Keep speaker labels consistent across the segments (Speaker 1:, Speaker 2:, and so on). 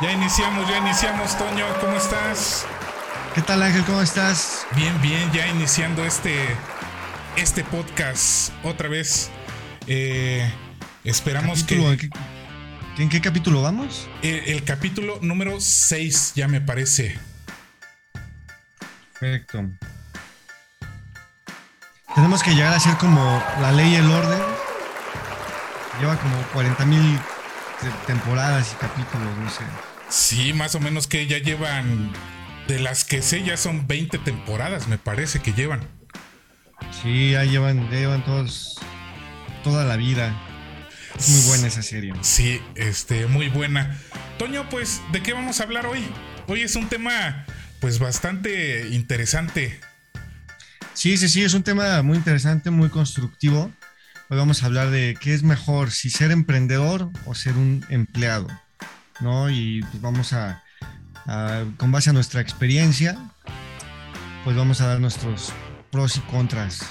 Speaker 1: Ya iniciamos, ya iniciamos, Toño, ¿cómo estás?
Speaker 2: ¿Qué tal Ángel? ¿Cómo estás?
Speaker 1: Bien, bien, ya iniciando este, este podcast otra vez. Eh, esperamos que...
Speaker 2: ¿En qué, ¿En qué capítulo vamos?
Speaker 1: El, el capítulo número 6 ya me parece.
Speaker 2: Perfecto. Tenemos que llegar a ser como la ley y el orden. Lleva como 40 mil temporadas y capítulos, no sé.
Speaker 1: Sí, más o menos que ya llevan, de las que sé, ya son 20 temporadas, me parece que llevan.
Speaker 2: Sí, ya llevan, ya llevan todos, toda la vida. Es muy buena esa serie.
Speaker 1: Sí, este, muy buena. Toño, pues, ¿de qué vamos a hablar hoy? Hoy es un tema, pues, bastante interesante.
Speaker 2: Sí, sí, sí, es un tema muy interesante, muy constructivo. Hoy vamos a hablar de qué es mejor, si ser emprendedor o ser un empleado, ¿no? Y pues vamos a, a, con base a nuestra experiencia, pues vamos a dar nuestros pros y contras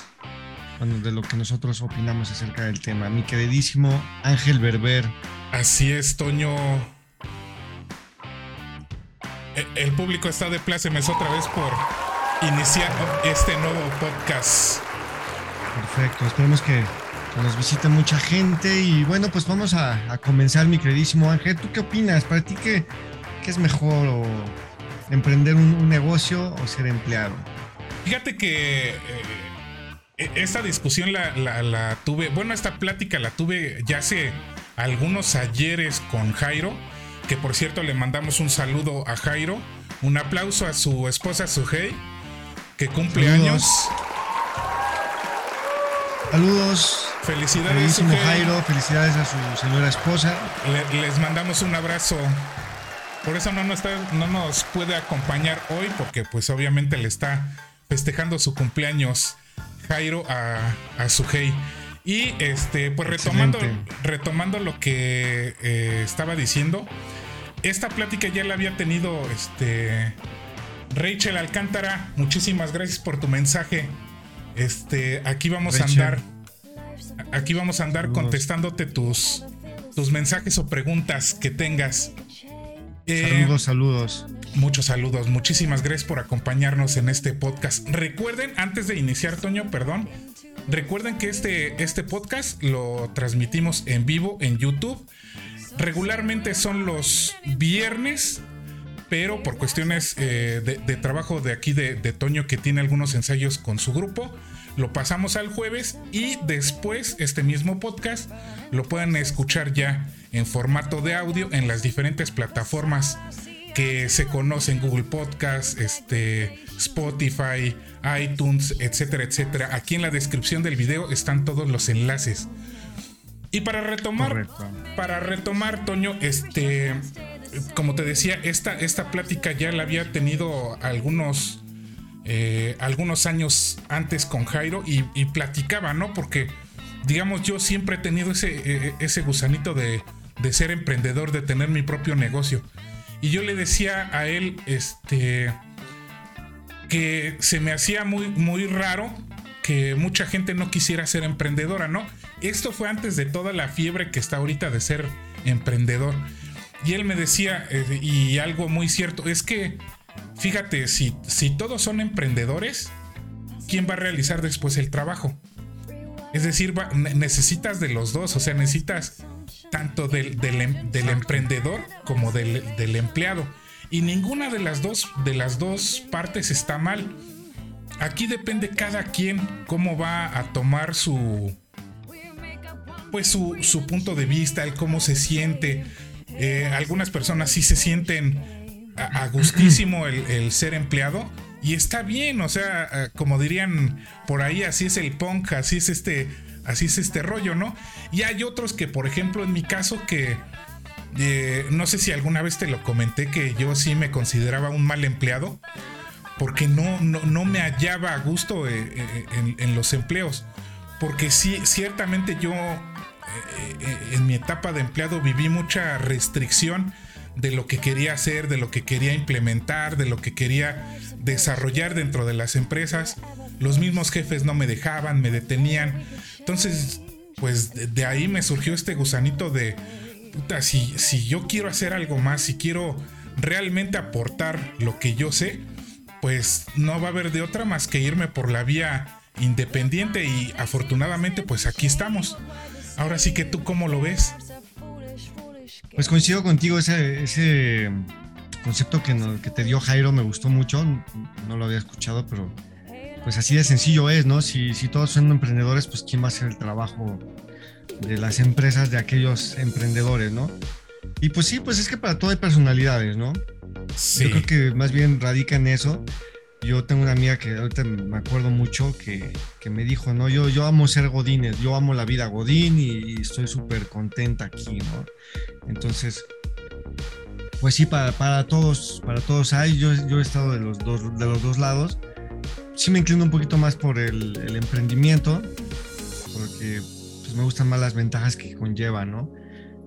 Speaker 2: bueno, de lo que nosotros opinamos acerca del tema. Mi queridísimo Ángel Berber.
Speaker 1: Así es, Toño. E, el público está de plácemes otra vez por iniciar este nuevo podcast.
Speaker 2: Perfecto, esperemos que nos visite mucha gente y bueno, pues vamos a, a, comenzar, mi queridísimo Ángel. ¿Tú qué opinas? ¿Para ti qué, qué es mejor o emprender un, un, negocio o ser empleado?
Speaker 1: Fíjate que eh, esta discusión la, la, la, tuve, bueno, esta plática la tuve ya hace algunos ayeres con Jairo, que por cierto le mandamos un saludo a Jairo, un aplauso a su esposa Sugei, que cumple
Speaker 2: Saludos.
Speaker 1: años.
Speaker 2: Saludos.
Speaker 1: Felicidades.
Speaker 2: Jairo, felicidades a su señora esposa.
Speaker 1: Le, les mandamos un abrazo. Por eso no nos, está, no nos puede acompañar hoy, porque pues obviamente le está festejando su cumpleaños Jairo a, a Sugei. Y este, pues retomando, retomando lo que eh, estaba diciendo, esta plática ya la había tenido este, Rachel Alcántara. Muchísimas gracias por tu mensaje. Este, aquí vamos Rachel. a andar. Aquí vamos a andar Saludos. contestándote tus, tus mensajes o preguntas que tengas.
Speaker 2: Eh, saludos, saludos.
Speaker 1: Muchos saludos. Muchísimas gracias por acompañarnos en este podcast. Recuerden, antes de iniciar, Toño, perdón. Recuerden que este, este podcast lo transmitimos en vivo en YouTube. Regularmente son los viernes, pero por cuestiones eh, de, de, trabajo de aquí de, de Toño, que tiene algunos ensayos con su grupo, lo pasamos al jueves y después este mismo podcast lo pueden escuchar ya en formato de audio en las diferentes plataformas que se conocen Google Podcast, este, Spotify, iTunes, etcétera, etcétera. Aquí en la descripción del video están todos los enlaces. Y para retomar, Correcto. para retomar, Toño, este, como te decía, esta, esta plática ya la había tenido algunos, eh, algunos años antes con Jairo y, platicaba, ¿no? Porque, digamos, yo siempre he tenido ese, ese gusanito de, de ser emprendedor, de tener mi propio negocio. Y yo le decía a él, este, que se me hacía muy, muy raro que mucha gente no quisiera ser emprendedora, ¿no? Esto fue antes de toda la fiebre que está ahorita de ser emprendedor. Y él me decía, eh, y algo muy cierto, es que, fíjate, si, si todos son emprendedores, ¿quién va a realizar después el trabajo? Es decir, va, necesitas de los dos, o sea, necesitas tanto del, del, del emprendedor como del, del, empleado. Y ninguna de las, dos, de las dos partes está mal. Aquí depende cada quien cómo va a tomar su. Pues su, su punto de vista, el cómo se siente. Eh, algunas personas sí se sienten a, a gustísimo el, ser empleado. Y está bien, o sea, como dirían por ahí, así es el punk, así es este así es este rollo, ¿no? Y hay otros que, por ejemplo, en mi caso, que eh, no sé si alguna vez te lo comenté que yo sí me consideraba un mal empleado porque no, no, me hallaba a gusto eh, eh, en, los empleos. Porque sí, ciertamente yo en mi etapa de empleado viví mucha restricción de lo que quería hacer, de lo que quería implementar, de lo que quería desarrollar dentro de las empresas. Los mismos jefes no me dejaban, me detenían. Entonces, pues de ahí me surgió este gusanito de, puta, si, si yo quiero hacer algo más, si quiero realmente aportar lo que yo sé, pues no va a haber de otra más que irme por la vía independiente y afortunadamente pues aquí estamos. Ahora sí que tú cómo lo ves.
Speaker 2: Pues coincido contigo, ese, ese concepto que, que te dio Jairo me gustó mucho, no lo había escuchado, pero pues así de sencillo es, ¿no? Si, si todos son emprendedores, pues quién va a hacer el trabajo de las empresas de aquellos emprendedores, ¿no? Y pues sí, pues es que para todo hay personalidades, ¿no? Sí. Yo creo que más bien radica en eso. Yo tengo una amiga que ahorita me acuerdo mucho que, que me dijo, no, yo, yo amo ser Godines, yo amo la vida Godín y, estoy súper contenta aquí, ¿no? Entonces, pues sí, para, para, todos, para todos hay, yo, yo he estado de los dos, de los dos lados. Sí me inclino un poquito más por el, el emprendimiento, porque me gustan más las ventajas que conlleva, ¿no?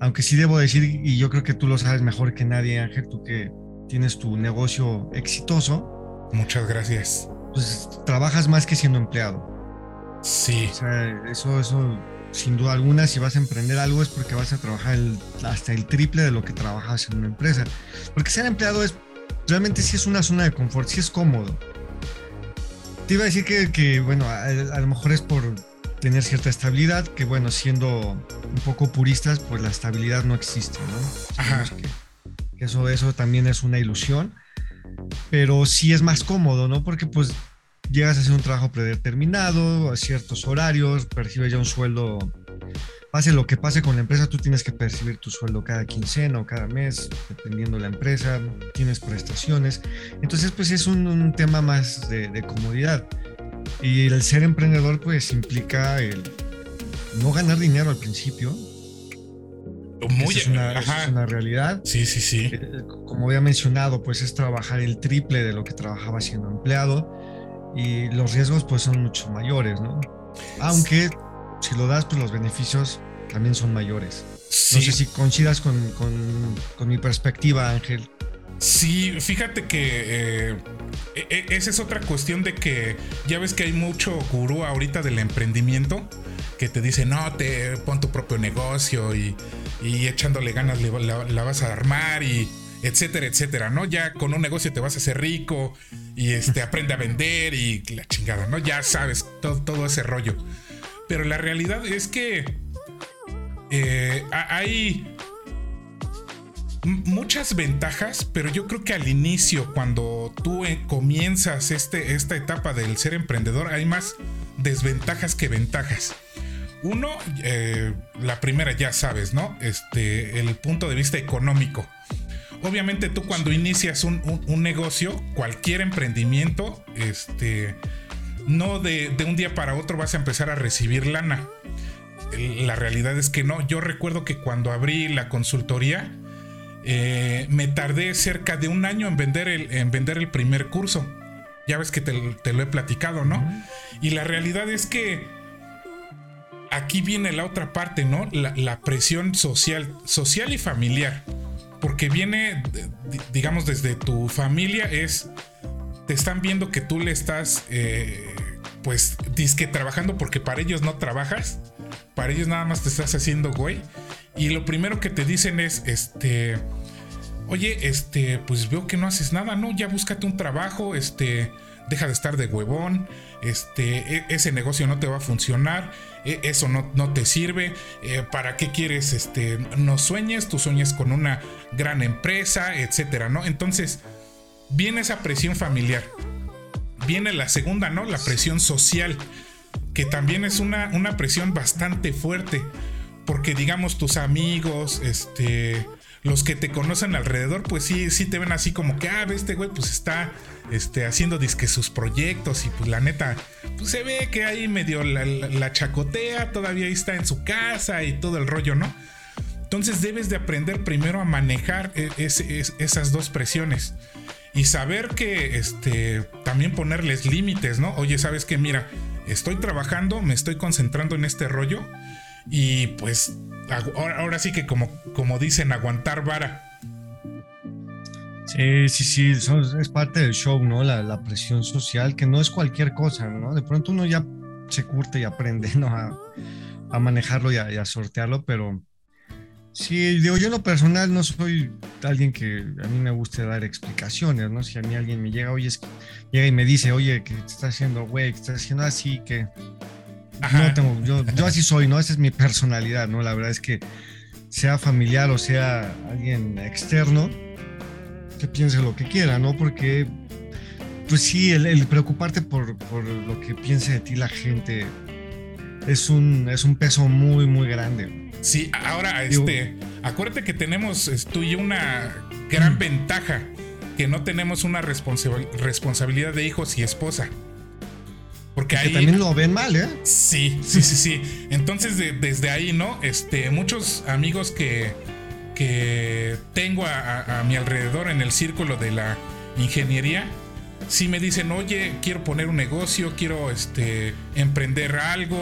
Speaker 2: Aunque sí debo decir, y yo creo que tú lo sabes mejor que nadie, Ángel, tú que tienes tu negocio exitoso.
Speaker 1: Muchas gracias.
Speaker 2: Pues trabajas más que siendo empleado.
Speaker 1: Sí.
Speaker 2: O sea, eso, eso, sin duda alguna, si vas a emprender algo es porque vas a trabajar hasta el triple de lo que trabajas en una empresa. Porque ser empleado es, realmente sí es una zona de confort, sí es cómodo. Te iba a decir que, que bueno, a, lo mejor es por, tener cierta estabilidad, que bueno, siendo un poco puristas, pues la estabilidad no existe, ¿no? Ajá. Que, eso, eso también es una ilusión, pero sí es más cómodo, ¿no? Porque pues llegas a hacer un trabajo predeterminado, a ciertos horarios, percibes ya un sueldo, pase lo que pase con la empresa, tú tienes que percibir tu sueldo cada quincena o cada mes, dependiendo de la empresa, tienes prestaciones, entonces pues es un, tema más de, de comodidad. Y el ser emprendedor pues implica el no ganar dinero al principio.
Speaker 1: Muy,
Speaker 2: es una, es una, realidad.
Speaker 1: Sí, sí, sí.
Speaker 2: Eh, como había mencionado, pues es trabajar el triple de lo que trabajaba siendo empleado y los riesgos pues son mucho mayores, ¿no? Aunque si lo das, pues los beneficios también son mayores. No sé si coincidas con, con, con mi perspectiva, Ángel.
Speaker 1: Sí, fíjate que eh, e, e, esa es otra cuestión de que ya ves que hay mucho gurú ahorita del emprendimiento que te dice, no, te pon tu propio negocio y, echándole ganas la, vas a armar y etcétera, etcétera, ¿no? Ya con un negocio te vas a hacer rico y este, aprende a vender y la chingada, ¿no? Ya sabes, todo, todo ese rollo. Pero la realidad es que eh, hay muchas ventajas, pero yo creo que al inicio, cuando tú eh, comienzas este, esta etapa del ser emprendedor, hay más desventajas que ventajas. Uno, eh, la primera ya sabes, ¿no? Este, el punto de vista económico. Obviamente tú cuando inicias un, negocio, cualquier emprendimiento, este, no de, de un día para otro vas a empezar a recibir lana. La realidad es que no. Yo recuerdo que cuando abrí la consultoría, eh, me tardé cerca de un año en vender el, en vender el primer curso. Ya ves que te, lo he platicado, ¿no? Y la realidad es que aquí viene la otra parte, ¿no? La, presión social, social y familiar. Porque viene, digamos, desde tu familia es, te están viendo que tú le estás, eh, pues, disque trabajando porque para ellos no trabajas. Para ellos nada más te estás haciendo güey. Y lo primero que te dicen es, este, oye, este, pues veo que no haces nada, ¿no? Ya búscate un trabajo, este, deja de estar de huevón, este, e, ese negocio no te va a funcionar, e, eso no, no te sirve, eh, ¿para qué quieres, este, no sueñes, tú sueñes con una gran empresa, etcétera, ¿no? Entonces, viene esa presión familiar, viene la segunda, ¿no? La presión social, que también es una, una presión bastante fuerte porque digamos tus amigos, este, los que te conocen alrededor, pues sí, sí te ven así como que, ah, este güey pues está este, haciendo disque sus proyectos y pues la neta, pues se ve que ahí medio la, chacotea, todavía está en su casa y todo el rollo, ¿no? Entonces debes de aprender primero a manejar e, esas dos presiones y saber que este, también ponerles límites, ¿no? Oye, ¿sabes qué? Mira, estoy trabajando, me estoy concentrando en este rollo y pues ahora, sí que como, como dicen, aguantar vara.
Speaker 2: Sí, sí, sí, es parte del show, ¿no? La, presión social, que no es cualquier cosa, ¿no? De pronto uno ya se curte y aprende, ¿no? A, manejarlo y a, sortearlo, pero sí, digo, yo en lo personal no soy alguien que a mí me guste dar explicaciones, ¿no? Si a mí alguien me llega, oye, es llega y me dice, oye, que estás haciendo, güey, que estás haciendo así, que no tengo, yo, yo así soy, ¿no? Esa es mi personalidad, ¿no? La verdad es que sea familiar o sea alguien externo, que piense lo que quiera, ¿no? Porque, pues sí, el, preocuparte por, por, lo que piense de ti la gente es un, es un peso muy, muy grande.
Speaker 1: Sí, ahora, este, acuérdate que tenemos tú y yo una gran ventaja, que no tenemos una responsabilidad de hijos y esposa.
Speaker 2: Porque ahí, también lo ven mal, ¿eh?
Speaker 1: Sí, sí, sí, sí. Entonces, desde ahí, ¿no? Este, muchos amigos que, que tengo a, mi alrededor en el círculo de la ingeniería, sí me dicen, oye, quiero poner un negocio, quiero este, emprender algo.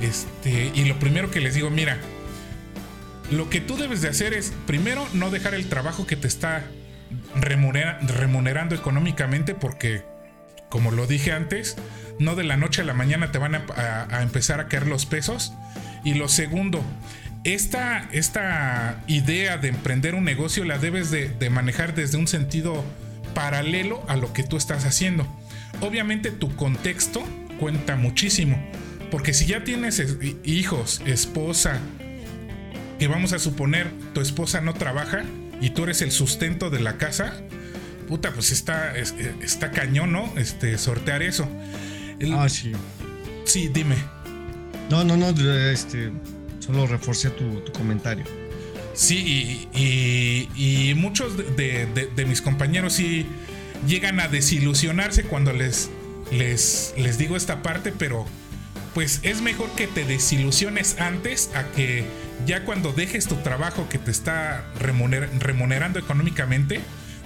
Speaker 1: Este, y lo primero que les digo, mira, lo que tú debes de hacer es, primero, no dejar el trabajo que te está remunerando económicamente porque, como lo dije antes, no de la noche a la mañana te van a, empezar a caer los pesos. Y lo segundo, esta, esta idea de emprender un negocio la debes de, manejar desde un sentido paralelo a lo que tú estás haciendo. Obviamente tu contexto cuenta muchísimo, porque si ya tienes hijos, esposa, que vamos a suponer tu esposa no trabaja y tú eres el sustento de la casa, puta, pues está, está cañón, ¿no? Este, sortear eso
Speaker 2: ah, sí.
Speaker 1: Sí, dime.
Speaker 2: No, no, no, este, solo reforcé tu, comentario.
Speaker 1: Sí, y, muchos de, mis compañeros sí llegan a desilusionarse cuando les, les, les digo esta parte, pero pues es mejor que te desilusiones antes a que ya cuando dejes tu trabajo que te está remunerando económicamente,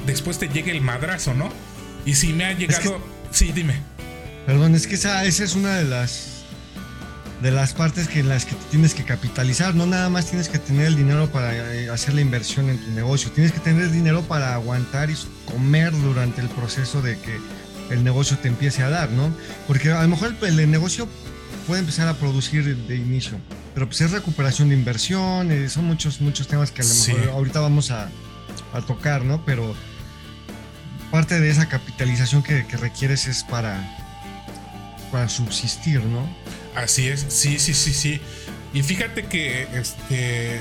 Speaker 1: después te llegue el madrazo, ¿no? Y si me ha llegado... Sí, dime.
Speaker 2: Perdón, es que esa, esa es una de las de las partes que en las que tienes que capitalizar. No nada más tienes que tener el dinero para eh, hacer la inversión en tu negocio. Tienes que tener el dinero para aguantar y comer durante el proceso de que el negocio te empiece a dar, ¿no? Porque a lo mejor el, negocio puede empezar a producir de inicio, pero pues es recuperación de inversión, eh, son muchos, muchos temas que a lo mejor ahorita vamos a, tocar, ¿no? Pero parte de esa capitalización que requieres es para para subsistir, ¿no?
Speaker 1: Así es, sí, sí, sí, sí. Y fíjate que este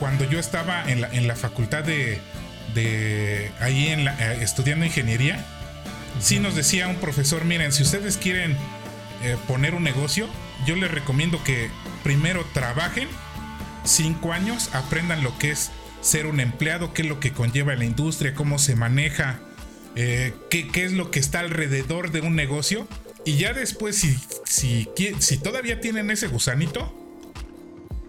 Speaker 1: cuando yo estaba en la, en la facultad de, de ahí en la, eh, estudiando ingeniería, sí nos decía un profesor, miren, si ustedes quieren eh, poner un negocio, yo les recomiendo que primero trabajen cinco años, aprendan lo que es ser un empleado, qué es lo que conlleva la industria, cómo se maneja, eh, qué, qué, es lo que está alrededor de un negocio y ya después, si, si, si todavía tienen ese gusanito,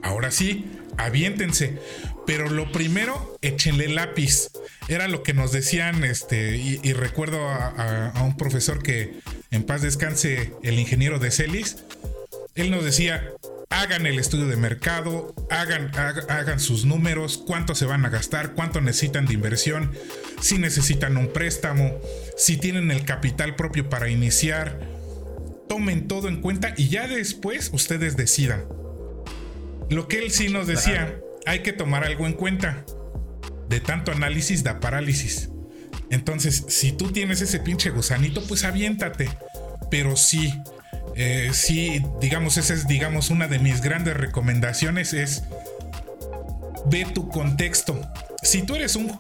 Speaker 1: ahora sí, aviéntense. Pero lo primero, échenle lápiz. Era lo que nos decían, este, y, recuerdo a, un profesor que en paz descanse, el ingeniero de Celis. Él nos decía, hagan el estudio de mercado, hagan, hagan sus números, cuánto se van a gastar, cuánto necesitan de inversión, si necesitan un préstamo, si tienen el capital propio para iniciar tomen todo en cuenta y ya después ustedes decidan. Lo que él sí nos decía, hay que tomar algo en cuenta. De tanto análisis da parálisis. Entonces, si tú tienes ese pinche gusanito, pues aviéntate. Pero sí, eh, sí, digamos, esa es, digamos, una de mis grandes recomendaciones es ve tu contexto. Si tú eres un,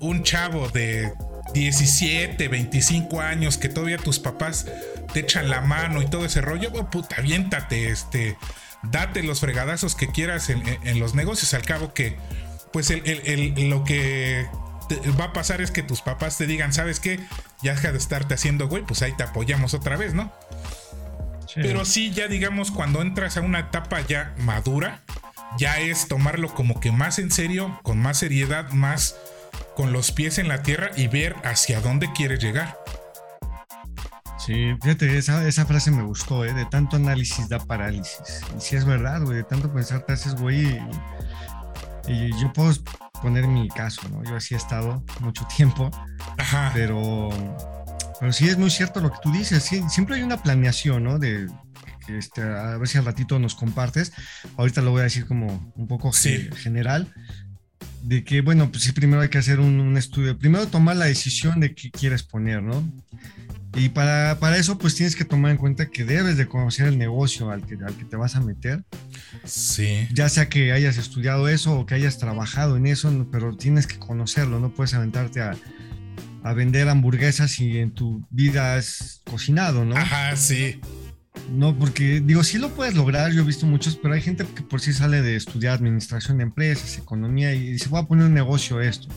Speaker 1: un chavo de 17, 25 años que todavía tus papás te echan la mano y todo ese rollo, oh, puta, aviéntate, este, date los fregadazos que quieras en, los negocios. Al cabo que, pues lo que va a pasar es que tus papás te digan, ¿sabes qué? Ya deja de estarte haciendo, güey, pues ahí te apoyamos otra vez, ¿no? Pero sí, ya digamos, cuando entras a una etapa ya madura, ya es tomarlo como que más en serio, con más seriedad, más con los pies en la tierra y ver hacia dónde quieres llegar.
Speaker 2: Sí, fíjate, esa, esa frase me gustó, ¿eh? De tanto análisis da parálisis. Y si es verdad, güey, de tanto pensar te haces, güey. Y, y, yo puedo poner mi caso, ¿no? Yo así he estado mucho tiempo.
Speaker 1: Ajá.
Speaker 2: Pero, pero sí es muy cierto lo que tú dices. Sí, siempre hay una planeación, ¿no? De, este, a ver si al ratito nos compartes. Ahorita lo voy a decir como un poco
Speaker 1: Sí.
Speaker 2: general. De que, bueno, pues sí, primero hay que hacer un, un estudio. Primero tomar la decisión de qué quieres poner, ¿no? Y para, para eso, pues tienes que tomar en cuenta que debes de conocer el negocio al que, al que te vas a meter.
Speaker 1: Sí.
Speaker 2: Ya sea que hayas estudiado eso o que hayas trabajado en eso, pero tienes que conocerlo. No puedes aventarte a, a vender hamburguesas y en tu vida has cocinado, ¿no?
Speaker 1: Ajá, sí.
Speaker 2: No, porque digo, sí lo puedes lograr, yo he visto muchos, pero hay gente que por sí sale de estudiar administración de empresas, economía y dice, voy a poner un negocio esto.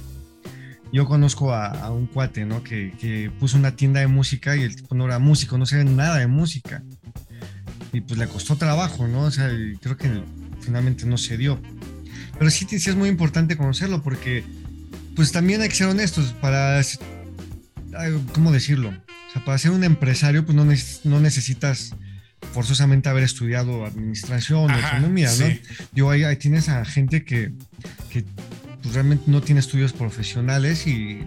Speaker 2: Yo conozco a, a un cuate, ¿no? Que, que puso una tienda de música y el tipo no era músico, no sabía nada de música. Y pues le costó trabajo, ¿no? O sea, creo que finalmente no se dio. Pero sí, sí es muy importante conocerlo porque pues también hay que ser honestos para, ¿cómo decirlo? O sea, para ser un empresario pues no, neces- no necesitas forzosamente haber estudiado administración o economía, ¿no?
Speaker 1: sí.
Speaker 2: Digo, ahí, ahí tienes a gente que, que pues, realmente no tiene estudios profesionales y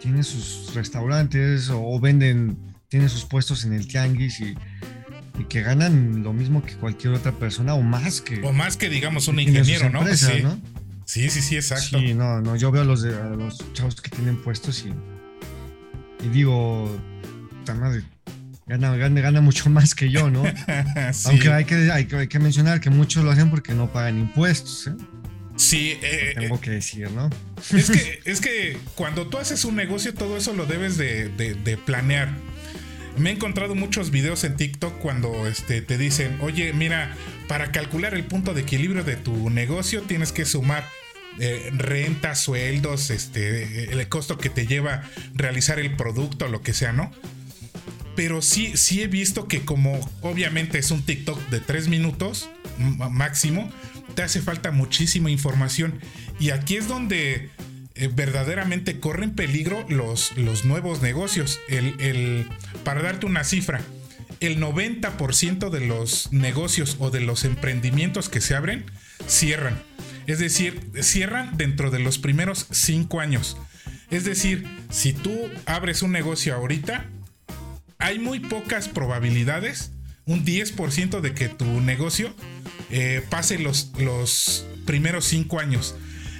Speaker 2: tiene sus restaurantes o, o venden, tiene sus puestos en el tianguis y, y que ganan lo mismo que cualquier otra persona o más que
Speaker 1: O más que digamos un ingeniero, ¿no?
Speaker 2: empresas,
Speaker 1: sí.
Speaker 2: ¿no?
Speaker 1: sí, sí, sí, exacto.
Speaker 2: Sí, no, no, yo veo a los, de, a los chavos que tienen puestos y, y digo, puta madre, gana, gana, gana mucho más que yo, ¿no?
Speaker 1: Sí.
Speaker 2: Aunque hay que, hay, que, hay que mencionar que muchos lo hacen porque no pagan impuestos, ¿eh?
Speaker 1: Sí, eh,
Speaker 2: tengo que decir, ¿no?
Speaker 1: Es que, es que cuando tú haces un negocio, todo eso lo debes de, de- de planear. Me he encontrado muchos videos en TikTok cuando este, te dicen, oye, mira, para calcular el punto de equilibrio de tu negocio tienes que sumar eh, renta, sueldos, este, el costo que te lleva realizar el producto, lo que sea, ¿no? Pero sí, sí he visto que como obviamente es un TikTok de tres minutos m- máximo, te hace falta muchísima información. Y aquí es donde eh, verdaderamente corren peligro los, los nuevos negocios. El, el- para darte una cifra, el 90% de los negocios o de los emprendimientos que se abren cierran. Es decir, cierran dentro de los primeros cinco años. Es decir, si tú abres un negocio ahorita, hay muy pocas probabilidades, un 10% de que tu negocio eh, pase los, los primeros cinco años.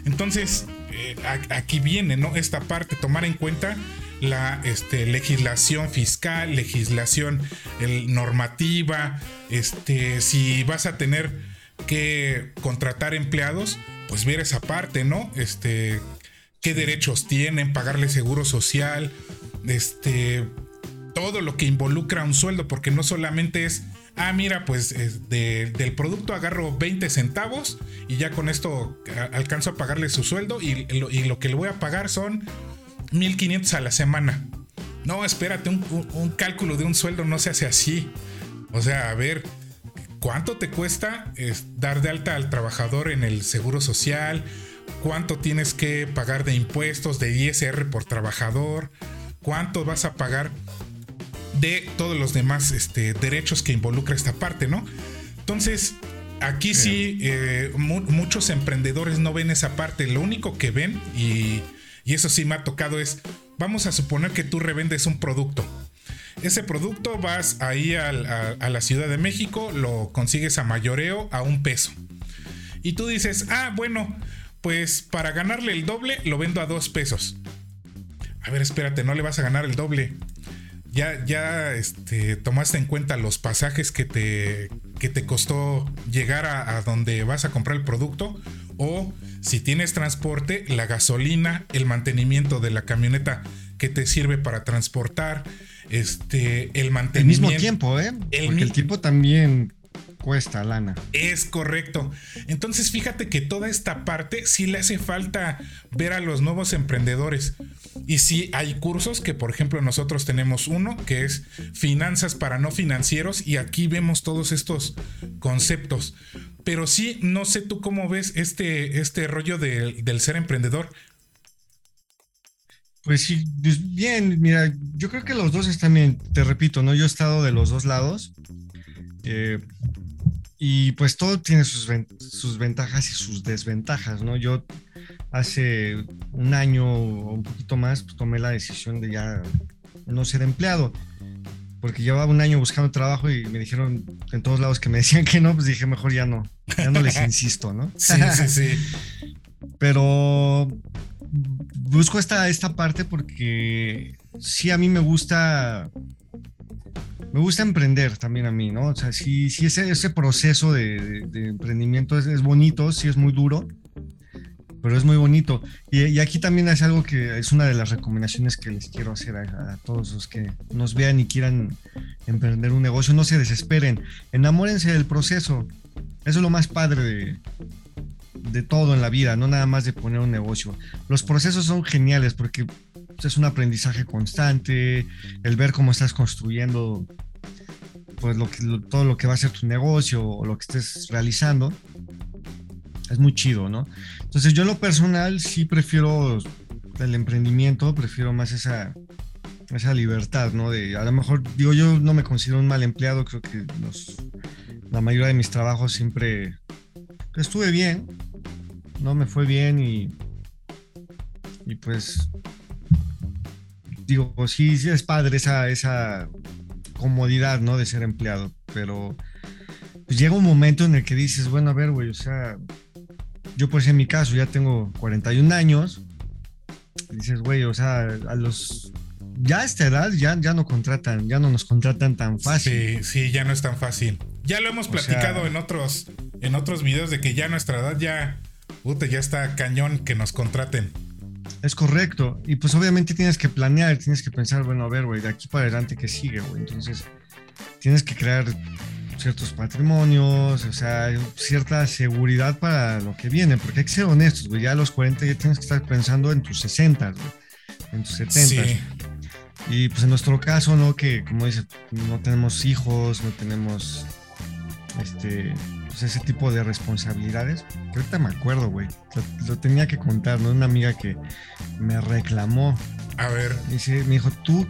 Speaker 1: Entonces, eh, aquí viene, ¿no? Esta parte, tomar en cuenta la este, legislación fiscal, legislación el, normativa, este, si vas a tener que contratar empleados, pues ver esa parte, ¿no? Este, qué derechos tienen, pagarle seguro social, este, todo lo que involucra un sueldo, porque no solamente es, ah, mira, pues es de- del producto agarro 20 centavos y ya con esto alcanzo a pagarle su sueldo y, lo- y lo que le voy a pagar son 1500 a la semana. No, espérate, un, un- un cálculo de un sueldo no se hace así. O sea, a ver, ¿cuánto te cuesta es, dar de alta al trabajador en el seguro social? ¿Cuánto tienes que pagar de impuestos, de ISR por trabajador? ¿Cuánto vas a pagar de todos los demás este, derechos que involucra esta parte, ¿no? Entonces, aquí sí, eh, mu- muchos emprendedores no ven esa parte. Lo único que ven, y, y eso sí me ha tocado, es, vamos a suponer que tú revendes un producto. Ese producto vas ahí a, la Ciudad de México, lo consigues a mayoreo a un peso. Y tú dices, ah, bueno, pues para ganarle el doble lo vendo a dos pesos. A ver, espérate, no le vas a ganar el doble. Ya, ya este, tomaste en cuenta los pasajes que te, que te costó llegar a donde vas a comprar el producto. O si tienes transporte, la gasolina, el mantenimiento de la camioneta que te sirve para transportar, este, el
Speaker 2: El
Speaker 1: mantenimiento.
Speaker 2: mismo tiempo, ¿eh?
Speaker 1: El
Speaker 2: Porque el tiempo también cuesta lana.
Speaker 1: Es correcto. Entonces fíjate que toda esta parte sí le hace falta ver a los nuevos emprendedores. Y sí hay cursos que, por ejemplo, nosotros tenemos uno que es finanzas para no financieros y aquí vemos todos estos conceptos. pero sí, no sé tú cómo ves este, este rollo del ser emprendedor.
Speaker 2: Pues sí, bien, mira, yo creo que los dos están bien, te repito, ¿no? Yo he estado de los dos lados. Eh, y pues todo tiene sus, sus ventajas y sus desventajas, ¿no? Yo hace un año o un poquito más pues, tomé la decisión de ya no ser empleado, porque llevaba un año buscando trabajo y me dijeron en todos lados que me decían que no, pues dije mejor ya no, ya no les insisto, ¿no?
Speaker 1: Sí, sí, sí.
Speaker 2: Pero busco esta, esta parte porque sí a mí me gusta me gusta emprender también a mí, ¿no? O sea, sí, sí ese, ese proceso de, emprendimiento es, bonito, sí es muy duro, pero es muy bonito. Y, aquí también es algo que es una de las recomendaciones que les quiero hacer a, todos los que nos vean y quieran emprender un negocio. No se desesperen, enamórense del proceso. Eso es lo más padre de, de todo en la vida, no nada más de poner un negocio. Los procesos son geniales porque es un aprendizaje constante, el ver cómo estás construyendo pues lo que, todo lo que va a ser tu negocio o lo que estés realizando es muy chido, ¿no? Entonces yo en lo personal sí prefiero el emprendimiento, prefiero más esa, esa libertad, ¿no? De, a lo mejor, digo, yo no me considero un mal empleado, creo que la mayoría de mis trabajos siempre estuve bien, ¿no? Me fue bien y, y pues, digo, sí, sí es padre esa, esa comodidad, ¿no? De ser empleado, pero pues llega un momento en el que dices, bueno, a ver, güey, o sea, yo pues en mi caso ya tengo 41 años, dices, güey, o sea, a los ya a esta edad ya, ya no contratan, ya no nos contratan tan fácil.
Speaker 1: Sí, sí, ya no es tan fácil. Ya lo hemos platicado en otros en otros videos de que ya nuestra edad ya puta, ya está cañón que nos contraten.
Speaker 2: Es correcto. Y pues obviamente tienes que planear, tienes que pensar, bueno, a ver, güey, de aquí para adelante qué sigue, güey. Entonces, tienes que crear ciertos patrimonios, o sea, cierta seguridad para lo que viene, porque hay que ser honestos, güey, ya a los 40 ya tienes que estar pensando en tus 60, güey, en tus 70. Y pues en nuestro caso, ¿no? Que como dices, no tenemos hijos, no tenemos este pues ese tipo de responsabilidades. Que ahorita me acuerdo, güey. Lo, tenía que contar, ¿no? Una amiga que me reclamó.
Speaker 1: A ver.
Speaker 2: Dice, me dijo, tú,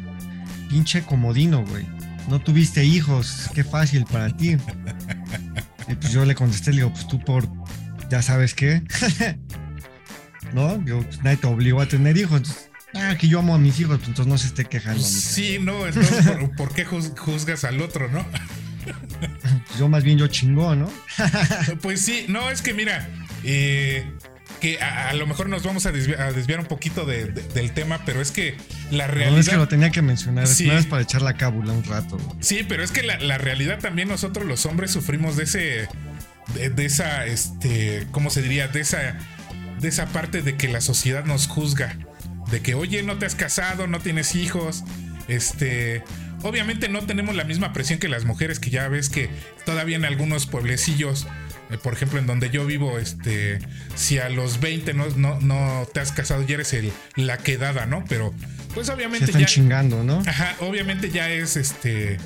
Speaker 2: pinche comodino, güey no tuviste hijos, qué fácil para ti. Y pues yo le contesté, le digo, pues tú por, ya sabes qué, ¿no? Yo, pues nadie te obligó a tener hijos. ah, que yo amo a mis hijos, pues entonces no se esté quejando.
Speaker 1: Sí, no, entonces, ¿por, qué juzgas al otro, no?
Speaker 2: Yo más bien yo chingó, ¿no?
Speaker 1: pues sí, no, es que mira, eh, que a, lo mejor nos vamos a desviar, un poquito del tema, pero es que la realidad. No,
Speaker 2: es que lo tenía que mencionar, sí. es para echar la cábula un rato.
Speaker 1: Sí, pero es que la, realidad también nosotros los hombres sufrimos de ese. De, esa, este, ¿cómo se diría? De esa, de esa parte de que la sociedad nos juzga. De que, oye, no te has casado, no tienes hijos. Este. Obviamente no tenemos la misma presión que las mujeres, que ya ves que todavía en algunos pueblecillos eh, por ejemplo, en donde yo vivo, este, si a los 20 no, no, te has casado, ya eres el, la quedada, ¿no? Pero, pues obviamente
Speaker 2: Se están chingando, ¿no?
Speaker 1: Ajá, obviamente ya es este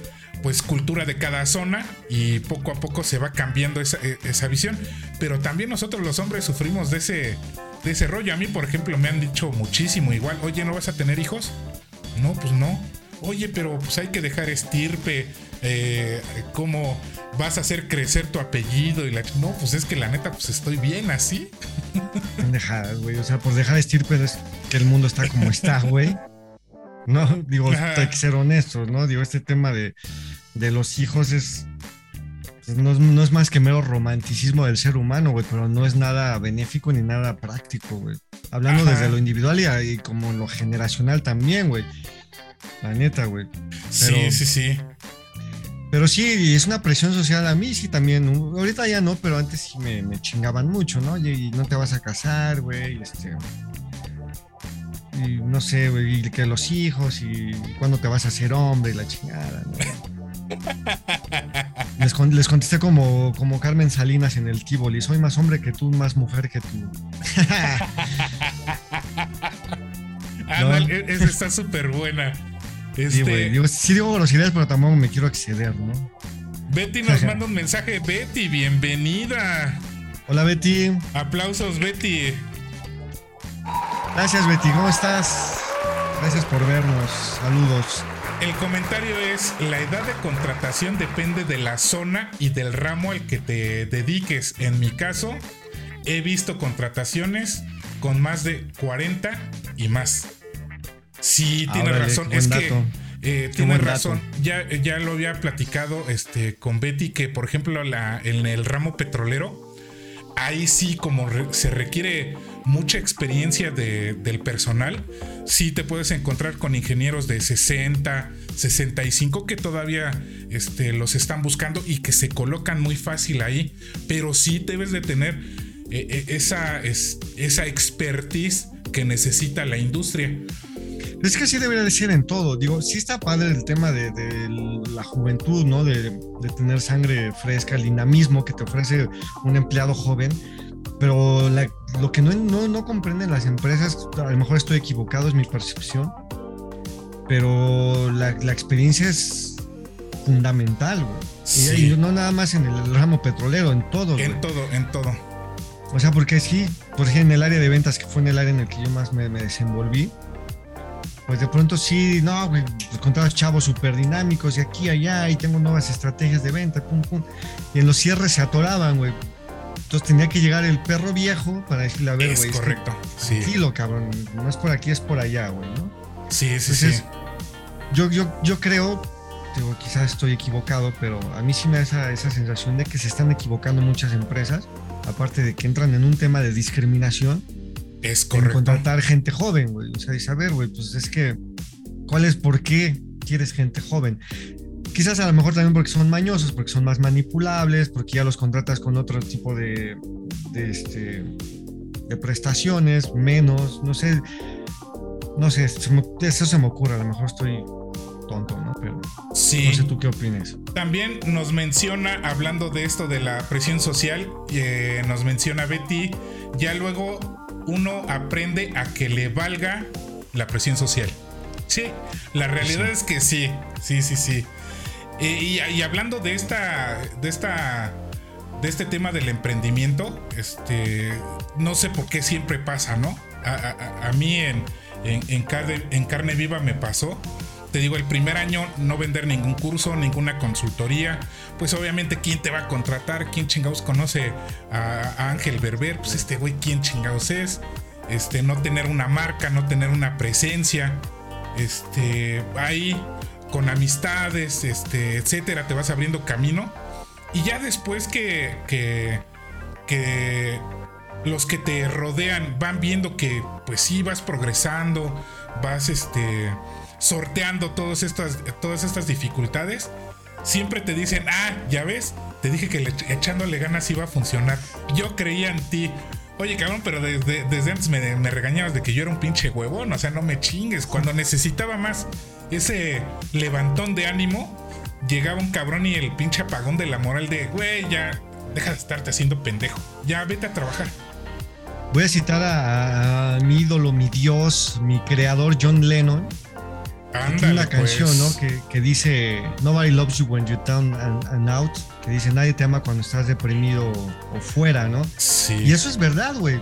Speaker 1: pues cultura de cada zona y poco a poco se va cambiando esa, e, esa, visión. Pero también nosotros los hombres sufrimos de ese, de ese rollo. A mí, por ejemplo, me han dicho muchísimo igual, oye, ¿no vas a tener hijos? No, pues no. Oye, pero pues hay que dejar estirpe, eh, cómo vas a hacer crecer tu apellido y la... No, pues es que la neta, pues estoy bien así.
Speaker 2: Pendejadas, güey. O sea, por dejar estirpe es que el mundo está como está, güey. No, digo, hay que ser honestos, ¿no? Digo, este tema de, de los hijos es pues, no, es más que mero romanticismo del ser humano, güey, pero no es nada benéfico ni nada práctico, güey. Hablando desde lo individual y, y, como lo generacional también, güey. La neta, güey.
Speaker 1: sí, sí, sí.
Speaker 2: Pero sí, es una presión social a mí, sí, también. Ahorita ya no, pero antes sí me, chingaban mucho, ¿no? Y, no te vas a casar, güey, este. Y no sé, güey, y que los hijos, y cuándo te vas a hacer hombre, y la chingada, ¿no? Les, les, contesté como, como Carmen Salinas en el Tivoli, soy más hombre que tú, más mujer que tú.
Speaker 1: ah, esa está súper buena.
Speaker 2: Sí, güey. Este, sí digo groserías, pero tampoco me quiero exceder, ¿no?
Speaker 1: Betty nos manda un mensaje. Betty, bienvenida.
Speaker 2: Hola Betty.
Speaker 1: Aplausos, Betty.
Speaker 2: Gracias Betty, ¿cómo estás? Gracias por vernos. Saludos.
Speaker 1: El comentario es, la edad de contratación depende de la zona y del ramo al que te dediques. En mi caso, he visto contrataciones con más de 40 y más. Sí, tiene razón. Es que eh, tiene razón. Ya, ya lo había platicado este, con Betty que, por ejemplo, la, en el ramo petrolero, ahí sí, como se requiere mucha experiencia del personal, sí te puedes encontrar con ingenieros de 60, 65 que todavía este, los están buscando y que se colocan muy fácil ahí, pero sí debes de tener eh, eh, esa, esa expertise que necesita la industria.
Speaker 2: Es que así debería de ser en todo. Digo, sí está padre el tema de, la juventud, ¿no? De, tener sangre fresca, el dinamismo que te ofrece un empleado joven. Pero lo que no, no, comprenden las empresas, a lo mejor estoy equivocado, es mi percepción, pero la, experiencia es fundamental, güey. Y, no nada más en el ramo petrolero, en todo.
Speaker 1: En todo, en todo.
Speaker 2: O sea, porque sí, por ejemplo, en el área de ventas, que fue en el área en el que yo más me, me desenvolví, pues de pronto sí, no, güey, pues chavos súper dinámicos y aquí, allá, y tengo nuevas estrategias de venta, pum, pum. Y en los cierres se atoraban, güey. Entonces tenía que llegar el perro viejo para decirle, a ver, güey.
Speaker 1: Es correcto,
Speaker 2: sí. Tranquilo, cabrón. No es por aquí, es por allá, güey, ¿no?
Speaker 1: Sí, sí, sí.
Speaker 2: Yo, yo, yo creo, digo, quizás estoy equivocado, pero a mí sí me da esa, esa sensación de que se están equivocando muchas empresas, aparte de que entran en un tema de discriminación
Speaker 1: es correcto.
Speaker 2: contratar gente joven, güey. O sea, y saber, güey, pues es que, ¿cuál es por qué quieres gente joven? Quizás a lo mejor también porque son mañosos, porque son más manipulables, porque ya los contratas con otro tipo de, de, este, de prestaciones, menos, no sé. No sé, eso se me ocurre, a lo mejor estoy tonto, ¿no? Pero
Speaker 1: sí.
Speaker 2: no sé tú qué opinas.
Speaker 1: También nos menciona, hablando de esto de la presión social, eh, nos menciona Betty, ya luego uno aprende a que le valga la presión social. Sí, la realidad es que sí, sí, sí, sí. Y, hablando de esta, de esta, de este tema del emprendimiento, este, no sé por qué siempre pasa, ¿no? A, mí en, en, carne, en carne viva me pasó te digo, el primer año no vender ningún curso, ninguna consultoría, pues obviamente quién te va a contratar, quién chingados conoce a, Ángel Berber, pues este güey quién chingados es, este, no tener una marca, no tener una presencia, este, ahí con amistades, este, etcétera, te vas abriendo camino. Y ya después que, que, que los que te rodean van viendo que pues sí vas progresando, vas este sorteando todas estas, todas estas dificultades, siempre te dicen, ah, ya ves, te dije que echándole ganas iba a funcionar. Yo creía en ti. Oye, cabrón, pero desde, desde antes me, regañabas de que yo era un pinche huevón, o sea, no me chingues. Cuando necesitaba más ese levantón de ánimo, llegaba un cabrón y el pinche apagón de la moral de, güey, ya, deja de estarte haciendo pendejo. Ya vete a trabajar.
Speaker 2: Voy a citar a mi ídolo, mi dios, mi creador, John Lennon,
Speaker 1: Ándale,
Speaker 2: una canción,
Speaker 1: pues.
Speaker 2: ¿no? Que, que, dice Nobody loves you when you're down and, out. Que dice nadie te ama cuando estás deprimido o fuera, ¿no?
Speaker 1: Sí.
Speaker 2: Y eso es verdad, güey.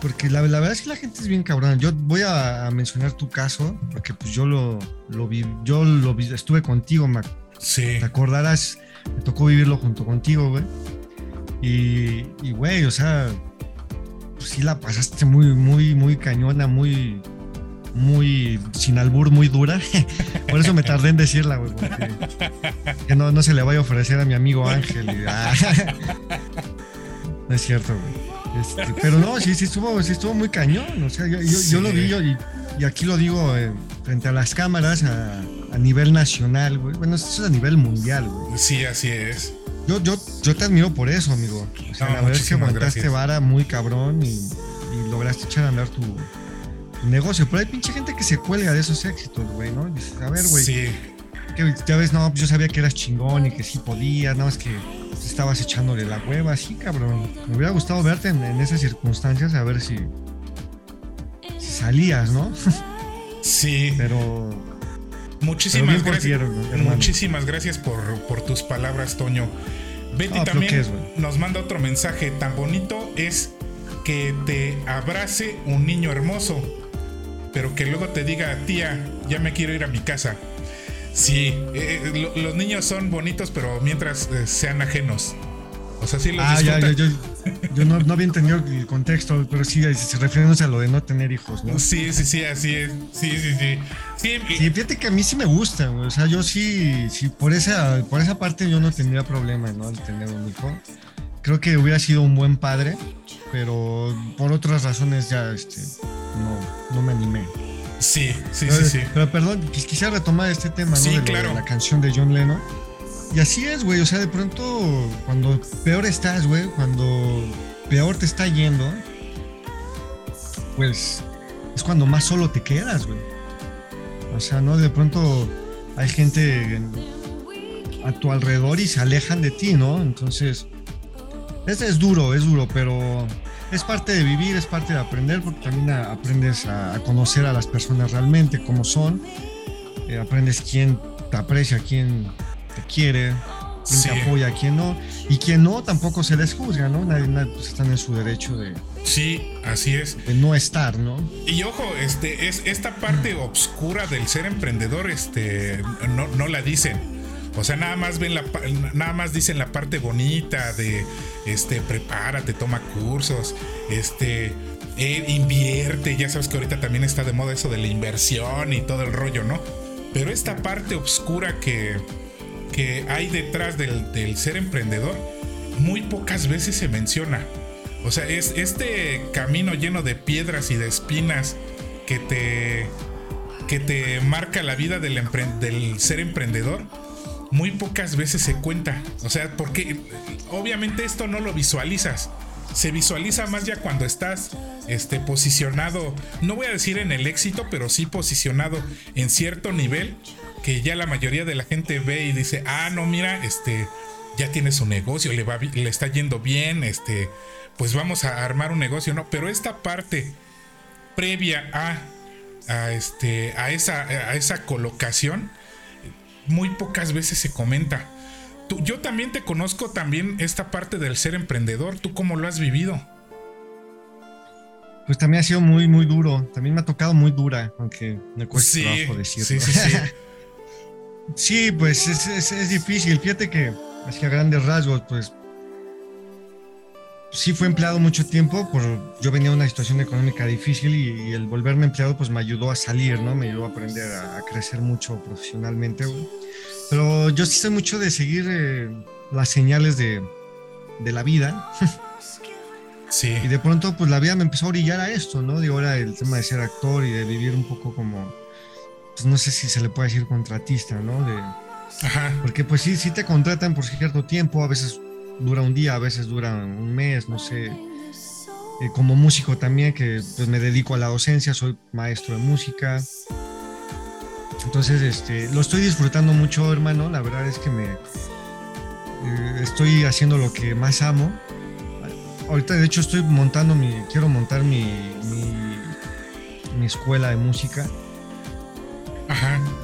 Speaker 2: Porque la, la, verdad es que la gente es bien cabrona. Yo voy a, mencionar tu caso, porque pues yo lo, lo vi, yo lo vi, estuve contigo, Mac.
Speaker 1: Sí.
Speaker 2: Te acordarás, me tocó vivirlo junto contigo, güey. Y, y, güey, o sea, pues sí la pasaste muy, muy, muy cañona, muy, muy sin albur, muy dura. Por eso me tardé en decirla, güey. Que no, no se le vaya a ofrecer a mi amigo Ángel. Ah. no es cierto, güey. Este, pero no, sí, sí estuvo, sí estuvo muy cañón. O sea, yo, yo, lo vi yo, y, y, aquí lo digo eh, frente a las cámaras a, a, nivel nacional, güey. Bueno, eso es a nivel mundial, güey.
Speaker 1: Sí, así es.
Speaker 2: Yo, yo, yo te admiro por eso, amigo. O sea, la verdad es que aguantaste vara muy cabrón y, y lograste echar a andar tu, negocio. Pero hay pinche gente que se cuelga de esos éxitos, güey, ¿no? Dices, a ver, güey.
Speaker 1: Sí.
Speaker 2: Que, ya ves, no, yo sabía que eras chingón y que sí podías, nada más que estabas echándole la hueva, sí, cabrón. Me hubiera gustado verte en, esas circunstancias, a ver si, si salías, ¿no?
Speaker 1: Sí.
Speaker 2: Pero,
Speaker 1: Muchísimas gracias. muchísimas gracias por, por, tus palabras, Toño. Betty también nos manda otro mensaje. Tan bonito es que te abrace un niño hermoso, pero que luego te diga, tía, ya me quiero ir a mi casa. Sí, eh, eh, los niños son bonitos, pero mientras eh, sean ajenos. O sea, sí los ah, ya,
Speaker 2: yo, no, había entendido el contexto, pero sí, se refiriéndose a lo de no tener hijos, ¿no?
Speaker 1: Sí, sí, sí, así es. Sí, sí, sí.
Speaker 2: Sí, fíjate que a mí sí me gusta, O sea, yo sí, sí, por esa, por esa parte yo no tendría problema, ¿no? Al tener un hijo. Creo que hubiera sido un buen padre, pero por otras razones ya, este, no, no me animé.
Speaker 1: Sí, sí, sí, sí.
Speaker 2: Pero perdón, quisiera retomar este tema, ¿no? de, claro. la canción de John Lennon. Y así es, güey. O sea, de pronto, cuando peor estás, güey, cuando peor te está yendo, pues es cuando más solo te quedas, güey. O sea, ¿no? De pronto hay gente a tu alrededor y se alejan de ti, ¿no? Entonces, es, es duro, es duro, pero es parte de vivir, es parte de aprender, porque también aprendes a, conocer a las personas realmente, cómo son, eh, aprendes quién te aprecia, quién te quiere, quién te apoya, quién no, y quién no tampoco se les juzga, ¿no? Nadie, pues, están en su derecho de...
Speaker 1: Sí, así es.
Speaker 2: De no estar, ¿no?
Speaker 1: Y ojo, este, es esta parte oscura del ser emprendedor, este, no, no la dicen o sea, nada más ven la nada más dicen la parte bonita de este prepárate, toma cursos, este eh, invierte, ya sabes que ahorita también está de moda eso de la inversión y todo el rollo, ¿no? Pero esta parte oscura que, que hay detrás del, del ser emprendedor, muy pocas veces se menciona. O sea, es este camino lleno de piedras y de espinas que te, que te marca la vida del, del ser emprendedor muy pocas veces se cuenta. O sea, porque obviamente esto no lo visualizas. Se visualiza más ya cuando estás este, posicionado, no voy a decir en el éxito, pero sí posicionado en cierto nivel que ya la mayoría de la gente ve y dice, ah, no, mira, este, ya tiene su negocio, le, va, le está yendo bien, este, pues vamos a armar un negocio, ¿no? Pero esta parte previa a, a, este, a, esa, a esa colocación, muy pocas veces se comenta. Tú, yo también te conozco también esta parte del ser emprendedor. ¿Tú cómo lo has vivido?
Speaker 2: Pues también ha sido muy, muy duro. También me ha tocado muy dura, aunque me cuesta trabajo decirlo. Sí, sí, sí. sí pues es, es, difícil. Fíjate que, así a grandes rasgos, pues sí fue empleado mucho tiempo, por, yo venía de una situación económica difícil y, el volverme empleado pues me ayudó a salir, ¿no? Me ayudó a aprender a, crecer mucho profesionalmente, Pero yo sí sé mucho de seguir eh, las señales de, de la vida.
Speaker 1: Sí.
Speaker 2: Y de pronto pues la vida me empezó a orillar a esto, ¿no? De ahora el tema de ser actor y de vivir un poco como, pues no sé si se le puede decir contratista, ¿no? De, Ajá. Porque pues sí, sí te contratan por cierto tiempo, a veces dura un día, a veces dura un mes, no sé. Eh, como músico también, que pues me dedico a la docencia, soy maestro de música. Entonces, este, lo estoy disfrutando mucho, hermano. La verdad es que me eh, estoy haciendo lo que más amo. Ahorita, de hecho, estoy montando mi, quiero montar mi, mi, mi escuela de música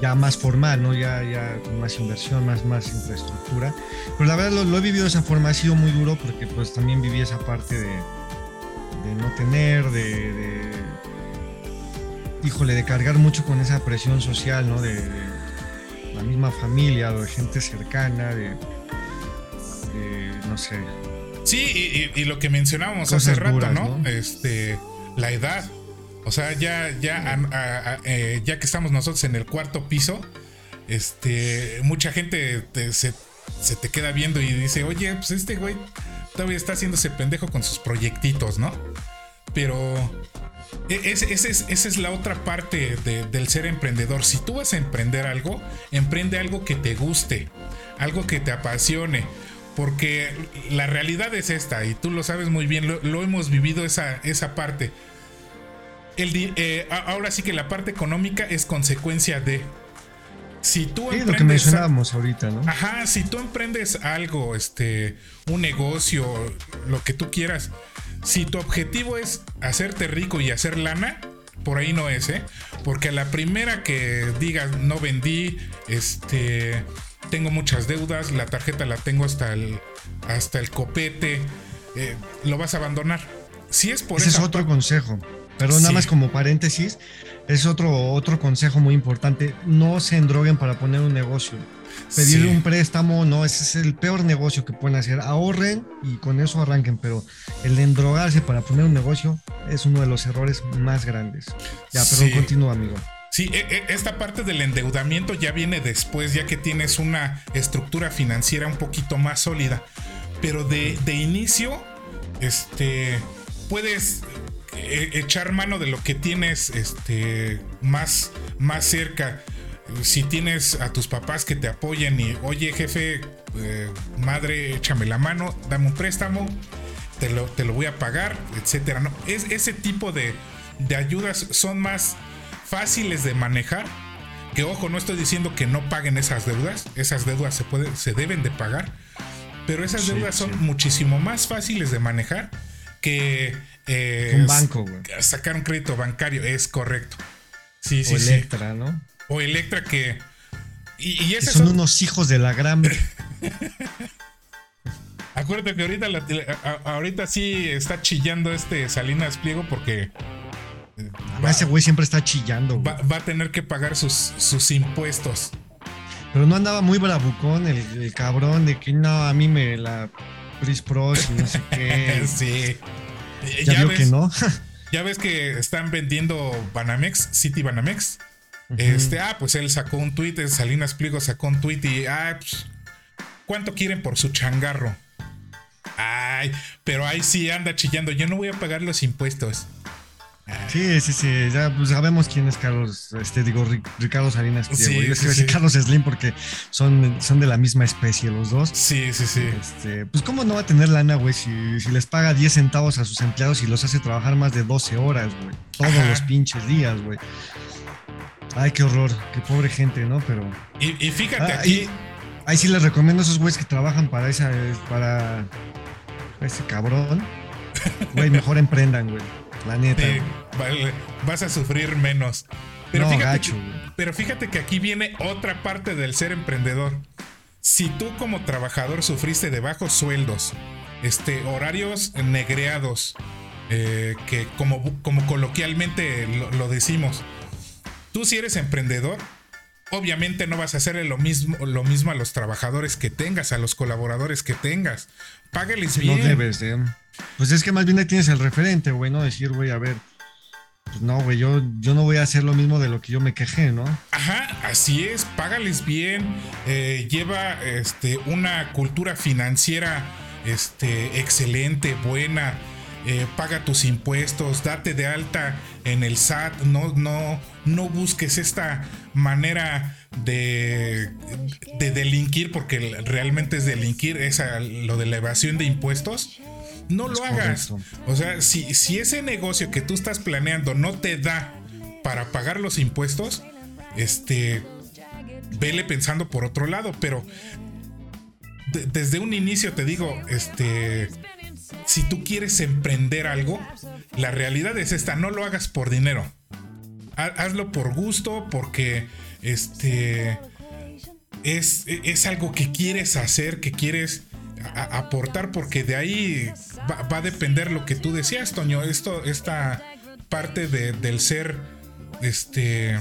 Speaker 2: ya más formal, ¿no? Ya, ya con más inversión, más, más infraestructura. Pero la verdad lo, he vivido de esa forma, ha sido muy duro porque pues también viví esa parte de, de no tener, de, híjole, de cargar mucho con esa presión social, ¿no? De, la misma familia, de gente cercana, de, no sé.
Speaker 1: Sí, y, lo que mencionábamos hace rato, ¿no? Este, la edad o sea, ya, ya, eh, ya que estamos nosotros en el cuarto piso, este, mucha gente se, te queda viendo y dice, oye, pues este güey todavía está haciéndose pendejo con sus proyectitos, ¿no? Pero e, esa es, la otra parte del ser emprendedor. Si tú vas a emprender algo, emprende algo que te guste, algo que te apasione. Porque la realidad es esta, y tú lo sabes muy bien, lo, hemos vivido esa, esa parte el, eh, ahora sí que la parte económica es consecuencia de. Si tú
Speaker 2: emprendes. lo que mencionábamos ahorita, ¿no?
Speaker 1: Ajá, si tú emprendes algo, este, un negocio, lo que tú quieras, si tu objetivo es hacerte rico y hacer lana, por ahí no es, ¿eh? Porque a la primera que digas no vendí, este, tengo muchas deudas, la tarjeta la tengo hasta el, hasta el copete, eh, lo vas a abandonar. Si es por
Speaker 2: Ese es otro consejo. Perdón, nada más como paréntesis, es otro, otro consejo muy importante. No se endroguen para poner un negocio. Pedir un préstamo, no, ese es el peor negocio que pueden hacer. Ahorren y con eso arranquen, pero el endrogarse para poner un negocio es uno de los errores más grandes. Ya, perdón, continúa, amigo.
Speaker 1: Sí, e, e, esta parte del endeudamiento ya viene después, ya que tienes una estructura financiera un poquito más sólida. Pero de, de inicio, este, puedes e, echar mano de lo que tienes este, más, más cerca. Si tienes a tus papás que te apoyen y, oye jefe, eh, madre, échame la mano, dame un préstamo, te lo, te lo voy a pagar, etcétera. ¿no? Es, ese tipo de, de ayudas son más fáciles de manejar. Que ojo, no estoy diciendo que no paguen esas deudas, esas deudas se, se deben de pagar, pero esas deudas son muchísimo más fáciles de manejar que
Speaker 2: eh, un banco, güey.
Speaker 1: Sacar un crédito bancario, es correcto. Sí, sí,
Speaker 2: o Electra, ¿no?
Speaker 1: O Electra que. Y,
Speaker 2: son, unos hijos de la gran.
Speaker 1: Acuérdate que ahorita, ahorita sí está chillando este Salinas Pliego porque.
Speaker 2: Eh, ese güey siempre está chillando.
Speaker 1: Va, a tener que pagar sus, sus impuestos.
Speaker 2: Pero no andaba muy bravucón el, el, cabrón de que no, a mí me la Chris Pros y no sé qué.
Speaker 1: sí.
Speaker 2: Ya, que no.
Speaker 1: ya ves que están vendiendo Banamex, City Banamex. Este, ah, pues él sacó un tweet, Salinas Pliego sacó un tweet y, ah, pues, ¿cuánto quieren por su changarro? Ay, pero ahí sí anda chillando, yo no voy a pagar los impuestos.
Speaker 2: Sí, sí, sí, ya pues sabemos quién es Carlos, este digo Ricardo Salinas Pliego. Sí, sí, Carlos Slim porque son, son de la misma especie los dos.
Speaker 1: Sí, sí, sí.
Speaker 2: Este, pues cómo no va a tener lana, güey, si, les paga 10 centavos a sus empleados y los hace trabajar más de 12 horas, güey. Todos los pinches días, güey. Ay, qué horror, qué pobre gente, ¿no? Pero.
Speaker 1: Y, fíjate ah, aquí.
Speaker 2: ahí sí les recomiendo a esos güeyes que trabajan para esa, para ese cabrón. Güey, mejor emprendan, güey. La neta.
Speaker 1: vas a sufrir menos. Pero, fíjate pero fíjate que aquí viene otra parte del ser emprendedor. Si tú como trabajador sufriste de bajos sueldos, este, horarios negreados, eh, que como, como coloquialmente lo, decimos, tú si eres emprendedor, obviamente no vas a hacerle lo mismo, lo mismo a los trabajadores que tengas, a los colaboradores que tengas. Págales bien.
Speaker 2: No debes, ¿eh? Pues es que más bien ahí tienes el referente, güey, ¿no? Decir, güey, a ver, pues no, güey, yo, yo no voy a hacer lo mismo de lo que yo me quejé, ¿no?
Speaker 1: Ajá, así es, págales bien, eh, lleva este, una cultura financiera este, excelente, buena, eh, paga tus impuestos, date de alta en el SAT, no, no, no busques esta manera de, de delinquir, porque realmente es delinquir, es lo de la evasión de impuestos no lo hagas. O sea, si, si ese negocio que tú estás planeando no te da para pagar los impuestos, este, vele pensando por otro lado, pero desde un inicio te digo, este, si tú quieres emprender algo, la realidad es esta, no lo hagas por dinero. Hazlo por gusto, porque este es, es algo que quieres hacer, que quieres aportar porque de ahí va, a depender lo que tú decías, Toño. Esto, esta parte del ser, este,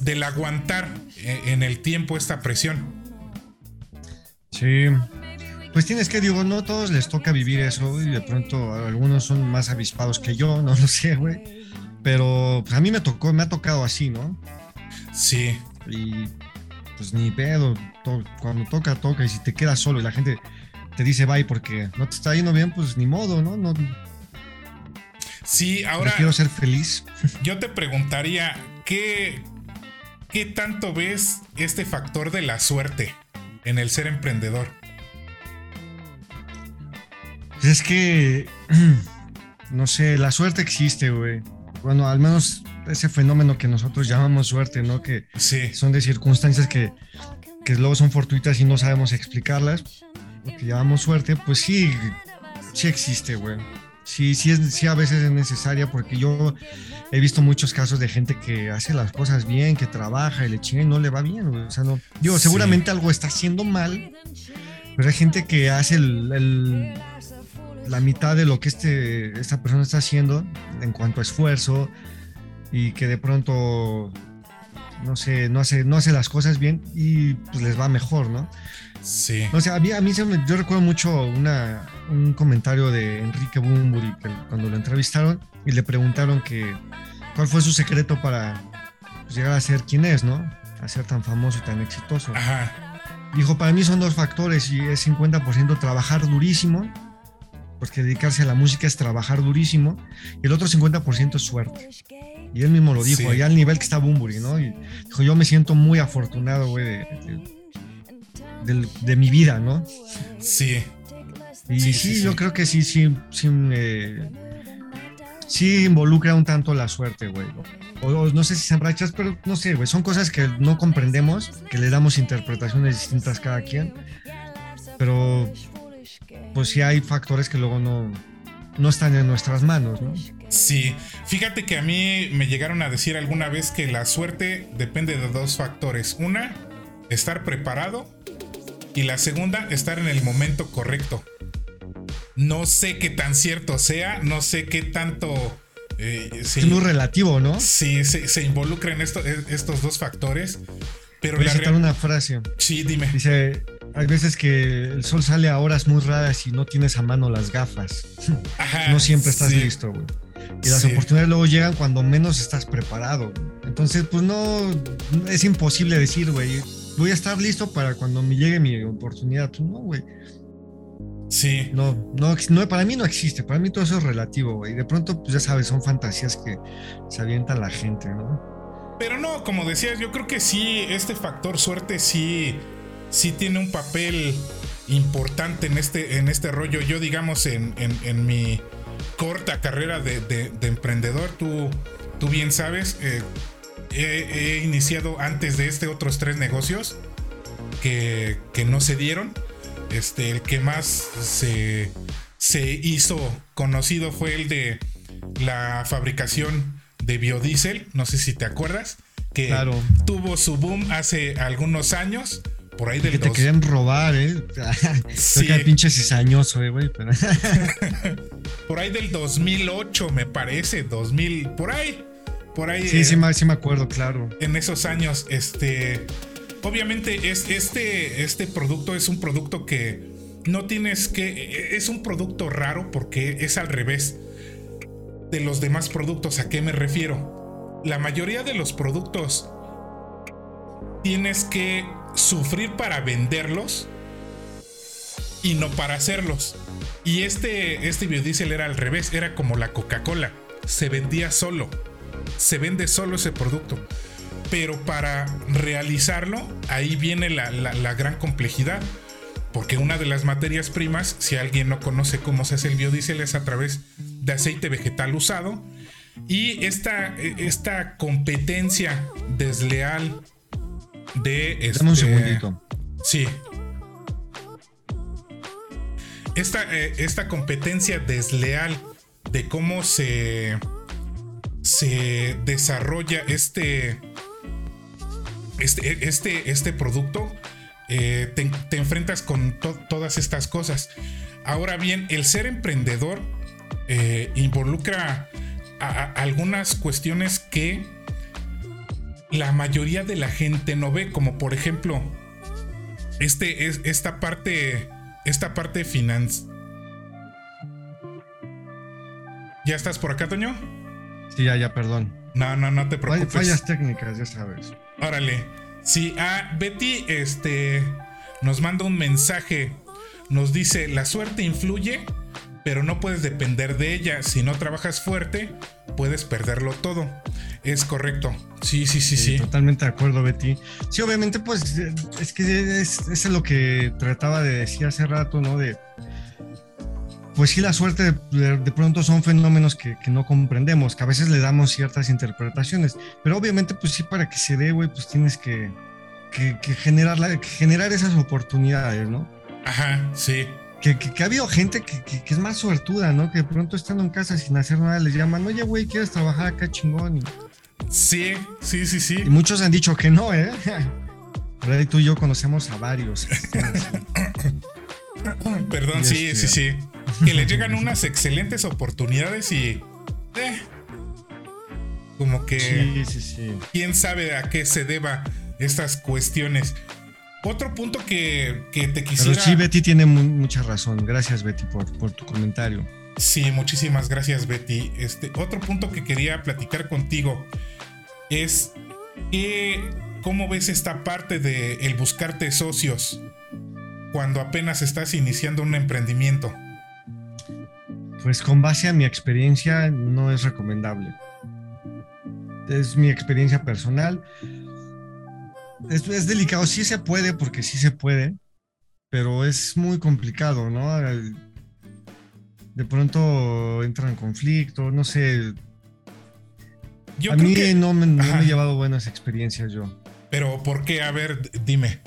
Speaker 1: del aguantar e, en el tiempo esta presión.
Speaker 2: Sí. Pues tienes que, digo, no todos les toca vivir eso y de pronto algunos son más avispados que yo, no lo sé, güey. Pero pues a mí me tocó, me ha tocado así, ¿no?
Speaker 1: Sí.
Speaker 2: Y pues ni pedo, cuando toca, toca y si te quedas solo y la gente te dice bye porque no te está yendo bien, pues ni modo, ¿no? no
Speaker 1: sí, ahora.
Speaker 2: Quiero ser feliz.
Speaker 1: Yo te preguntaría, ¿qué, ¿qué tanto ves este factor de la suerte en el ser emprendedor?
Speaker 2: Pues es que, no sé, la suerte existe, güey. Bueno, al menos ese fenómeno que nosotros llamamos suerte, ¿no? Que son de circunstancias que, que luego son fortuitas y no sabemos explicarlas lo que llamamos suerte, pues sí, sí existe, güey. Sí, sí, es, sí, a veces es necesaria porque yo he visto muchos casos de gente que hace las cosas bien, que trabaja y le chinga y no le va bien. O sea, no. Digo, seguramente algo está haciendo mal, pero hay gente que hace el, la mitad de lo que este, esta persona está haciendo en cuanto a esfuerzo y que de pronto, no sé, no hace, no hace las cosas bien y pues les va mejor, ¿no?
Speaker 1: Sí.
Speaker 2: O sea, a mí, a mí yo recuerdo mucho una, un comentario de Enrique Bumburi cuando lo entrevistaron y le preguntaron que cuál fue su secreto para pues, llegar a ser quien es, ¿no? A ser tan famoso y tan exitoso.
Speaker 1: Ajá.
Speaker 2: Dijo, para mí son dos factores y es 50% trabajar durísimo, porque dedicarse a la música es trabajar durísimo, y el otro 50% es suerte. Y él mismo lo dijo, allá al nivel que está Bumburi, ¿no? Y dijo, yo me siento muy afortunado, güey, de, de, mi vida, ¿no?
Speaker 1: Sí.
Speaker 2: Y sí, yo creo que sí, sí, sí, eh, sí involucra un tanto la suerte, güey. O, no sé si sean rachas, pero no sé, güey. Son cosas que no comprendemos, que le damos interpretaciones distintas cada quien. Pero, pues sí hay factores que luego no, no están en nuestras manos, ¿no?
Speaker 1: Sí, fíjate que a mí me llegaron a decir alguna vez que la suerte depende de dos factores. Una, estar preparado y la segunda, estar en el momento correcto. No sé qué tan cierto sea, no sé qué tanto...
Speaker 2: Eh, es muy relativo, ¿no?
Speaker 1: Sí, se, se involucran esto, estos dos factores. Pero
Speaker 2: Voy a una frase.
Speaker 1: Sí, dime.
Speaker 2: Dice, hay veces que el sol sale a horas muy raras y no tienes a mano las gafas. Ajá, no siempre estás listo, güey. Y las oportunidades luego llegan cuando menos estás preparado. Entonces, pues no, es imposible decir, güey, voy a estar listo para cuando me llegue mi oportunidad. Pues no, güey.
Speaker 1: Sí.
Speaker 2: No, no, no, para mí no existe. Para mí todo eso es relativo, güey. De pronto, pues ya sabes, son fantasías que se avienta la gente, ¿no?
Speaker 1: Pero no, como decías, yo creo que sí, este factor suerte sí, sí tiene un papel importante en este, en este rollo. Yo, digamos, en, en, mi corta carrera de, de, emprendedor, tú, tú bien sabes, eh, he, iniciado antes de este otros tres negocios que, no se dieron. Este, el que más se, se hizo conocido fue el de la fabricación de biodiesel. No sé si te acuerdas. Que tuvo su boom hace algunos años. Por ahí del
Speaker 2: Que te querían robar, ¿eh? sí. Que pinche cizañoso, eh, güey.
Speaker 1: por ahí del 2008, me parece. 2000, por ahí. Por ahí.
Speaker 2: Sí, sí, sí, me acuerdo, claro.
Speaker 1: En esos años, este. Obviamente, es, este, este producto es un producto que no tienes que. Es un producto raro porque es al revés de los demás productos. ¿A qué me refiero? La mayoría de los productos tienes que sufrir para venderlos y no para hacerlos. Y este, este biodiesel era al revés, era como la Coca-Cola, se vendía solo se vende solo ese producto. Pero para realizarlo, ahí viene la, gran complejidad. Porque una de las materias primas, si alguien no conoce cómo se hace el biodiesel, es a través de aceite vegetal usado. Y esta, esta competencia desleal de...
Speaker 2: Este, un segundito.
Speaker 1: Sí. Esta, eh, esta competencia desleal de cómo se se desarrolla este, este, este, este producto, eh, te, enfrentas con todas estas cosas. Ahora bien, el ser emprendedor eh, involucra algunas cuestiones que la mayoría de la gente no ve, como por ejemplo, este, es, esta parte, esta parte finance. ¿Ya estás por acá, Toño?
Speaker 2: Sí, ya, ya, perdón.
Speaker 1: No, no, no te preocupes.
Speaker 2: Fallas técnicas, ya sabes.
Speaker 1: Órale. Sí, ah, Betty, este, nos manda un mensaje. Nos dice, la suerte influye, pero no puedes depender de ella. Si no trabajas fuerte, puedes perderlo todo. Es correcto. Sí, sí, sí, sí.
Speaker 2: Totalmente de acuerdo, Betty. Sí, obviamente, pues es que es, es lo que trataba de decir hace rato, ¿no? De pues sí, la suerte de, pronto son fenómenos que, no comprendemos, que a veces le damos ciertas interpretaciones, pero obviamente pues sí para que se dé, güey, pues tienes que, generar, generar esas oportunidades, ¿no?
Speaker 1: Ajá, sí.
Speaker 2: que, que, ha habido gente que, que, es más suertuda, ¿no? Que de pronto estando en casa sin hacer nada les llaman, oye, güey, ¿quieres trabajar acá chingón?
Speaker 1: Sí, sí, sí, sí.
Speaker 2: Y muchos han dicho que no, ¿eh? Ahí tú y yo conocemos a varios.
Speaker 1: Perdón, sí, sí, sí. Que le llegan unas excelentes oportunidades y... Eh, como que...
Speaker 2: Sí, sí, sí.
Speaker 1: ¿Quién sabe a qué se deba estas cuestiones? Otro punto que, te quisiera.
Speaker 2: Pero sí, Betty tiene mucha razón. Gracias, Betty, por, por, tu comentario.
Speaker 1: Sí, muchísimas gracias, Betty. Este, otro punto que quería platicar contigo es que, ¿cómo ves esta parte de el buscarte socios cuando apenas estás iniciando un emprendimiento?
Speaker 2: Pues con base a mi experiencia no es recomendable. Es mi experiencia personal es, delicado, sí se puede, porque sí se puede, pero es muy complicado, ¿no? De pronto entra en conflicto, no sé. A mí no, me, he llevado buenas experiencias yo.
Speaker 1: Pero ¿por qué? A ver, dime.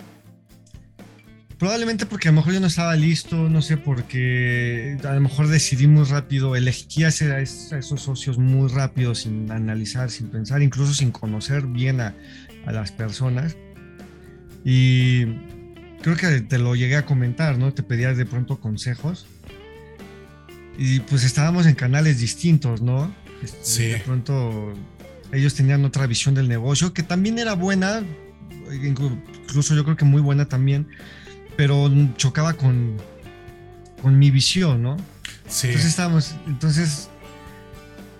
Speaker 2: Probablemente porque a lo mejor yo no estaba listo, no sé, porque a lo mejor decidí muy rápido, elegí a, esos socios muy rápido, sin analizar, sin pensar, incluso sin conocer bien a, a las personas. Y creo que te lo llegué a comentar, ¿no? Te pedía de pronto consejos. Y pues estábamos en canales distintos, ¿no? Este,
Speaker 1: sí.
Speaker 2: De pronto ellos tenían otra visión del negocio que también era buena, incluso yo creo que muy buena también, pero chocaba con, con mi visión, ¿no?
Speaker 1: Sí.
Speaker 2: Entonces estábamos, entonces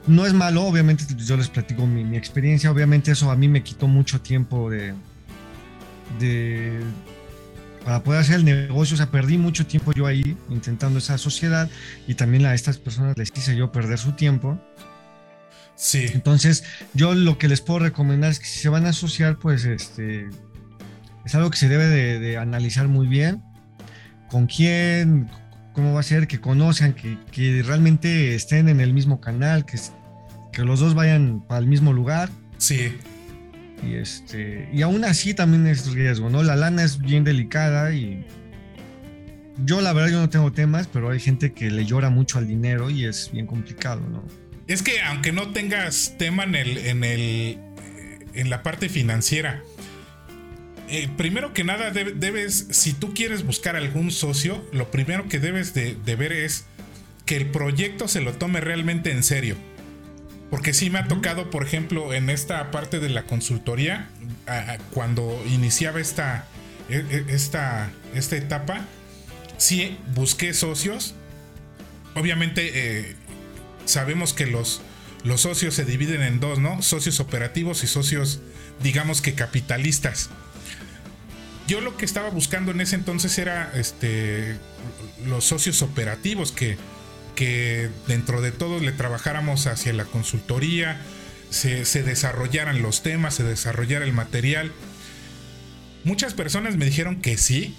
Speaker 2: no es malo, obviamente yo les platico mi, mi experiencia, obviamente eso a mí me quitó mucho tiempo de, de para poder hacer el negocio, o sea, perdí mucho tiempo yo ahí intentando esa sociedad y también a estas personas les hice yo perder su tiempo.
Speaker 1: Sí.
Speaker 2: Entonces, yo lo que les puedo recomendar es que si se van a asociar, pues este es algo que se debe de, analizar muy bien. Con quién, cómo va a ser, que conozcan, que, que realmente estén en el mismo canal, que, que los dos vayan para el mismo lugar.
Speaker 1: Sí.
Speaker 2: Y, este, y aún así también es riesgo, ¿no? La lana es bien delicada y yo la verdad yo no tengo temas, pero hay gente que le llora mucho al dinero y es bien complicado, ¿no?
Speaker 1: Es que aunque no tengas tema en el, en el, en la parte financiera, eh, primero que nada debes, si tú quieres buscar algún socio, lo primero que debes de, de ver es que el proyecto se lo tome realmente en serio. Porque sí me ha tocado, por ejemplo, en esta parte de la consultoría, cuando iniciaba esta, e, e, esta, esta etapa, sí busqué socios. Obviamente eh, sabemos que los, los socios se dividen en dos, ¿no? Socios operativos y socios, digamos que capitalistas. Yo lo que estaba buscando en ese entonces era este, los socios operativos que que dentro de todo le trabajáramos hacia la consultoría, se, desarrollaran los temas, se desarrollara el material. Muchas personas me dijeron que sí,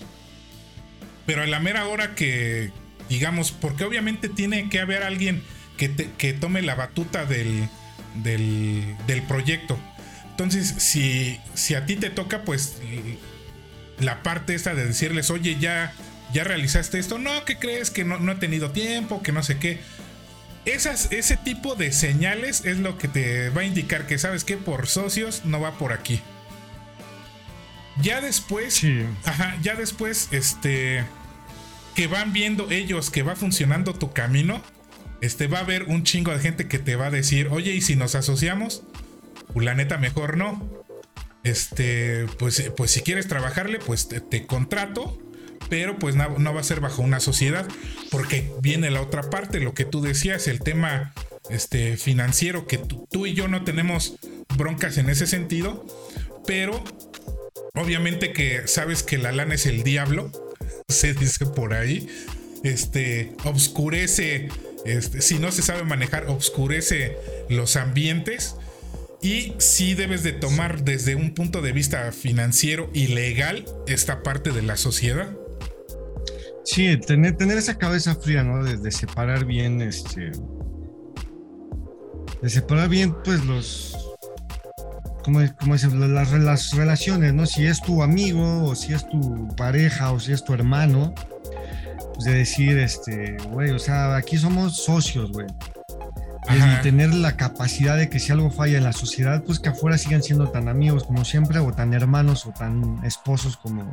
Speaker 1: pero a la mera hora que, digamos, porque obviamente tiene que haber alguien que, que tome la batuta del, del, proyecto. Entonces, si, si a ti te toca, pues la parte esta de decirles, oye, ya ¿ya realizaste esto? No, ¿qué crees? Que no, he tenido tiempo, que no sé qué. Esas, ese tipo de señales es lo que te va a indicar que sabes que por socios no va por aquí. Ya después, ajá, ya después, este, que van viendo ellos que va funcionando tu camino, este, va a haber un chingo de gente que te va a decir, oye, ¿y si nos asociamos? Pues la neta, mejor no. Este, pues, pues si quieres trabajarle, pues te contrato pero pues no, va a ser bajo una sociedad, porque viene la otra parte, lo que tú decías, el tema este, financiero, que tú, y yo no tenemos broncas en ese sentido, pero obviamente que sabes que la lana es el diablo, se dice por ahí, este, obscurece, este, si no se sabe manejar, obscurece los ambientes. Y sí debes de tomar desde un punto de vista financiero y legal esta parte de la sociedad.
Speaker 2: Sí, tener, tener esa cabeza fría, ¿no? De, separar bien, este. De separar bien, pues, los. Como, como las, las relaciones, ¿no? Si es tu amigo, o si es tu pareja, o si es tu hermano. Pues, de decir, este, güey, o sea, aquí somos socios, güey. Y tener la capacidad de que si algo falla en la sociedad, pues que afuera sigan siendo tan amigos como siempre, o tan hermanos, o tan esposos como,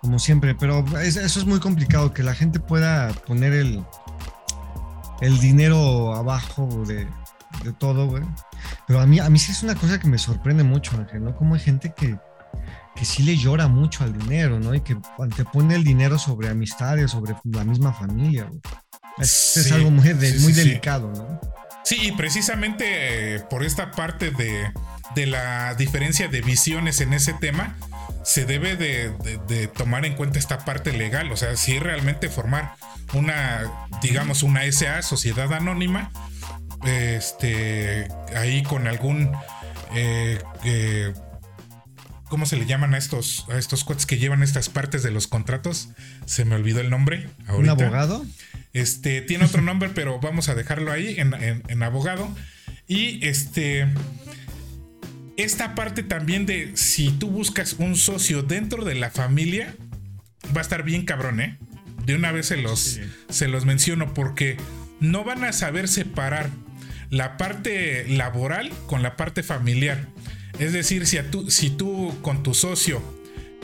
Speaker 2: como siempre. Pero eso es muy complicado, que la gente pueda poner el, el dinero abajo de, de todo, güey. Pero a mí, a mí sí es una cosa que me sorprende mucho, Ángel, ¿no? Como hay gente que, que sí le llora mucho al dinero, ¿no? Y que antepone el dinero sobre amistades, sobre la misma familia. Es, algo muy, muy delicado, ¿no?
Speaker 1: Sí, y precisamente eh, por esta parte de, de, la diferencia de visiones en ese tema, se debe de, de, tomar en cuenta esta parte legal. O sea, si realmente formar una, digamos, una SA, sociedad anónima, este, ahí con algún... Eh, eh, ¿Cómo se le llaman a estos, a estos cuates que llevan estas partes de los contratos? Se me olvidó el nombre.
Speaker 2: ¿Un abogado?
Speaker 1: Este, tiene otro nombre, pero vamos a dejarlo ahí en, abogado. Y este. Esta parte también de si tú buscas un socio dentro de la familia, va a estar bien cabrón, ¿eh? De una vez se los, se los menciono porque no van a saber separar la parte laboral con la parte familiar. Es decir, si, tú, si tú con tu socio,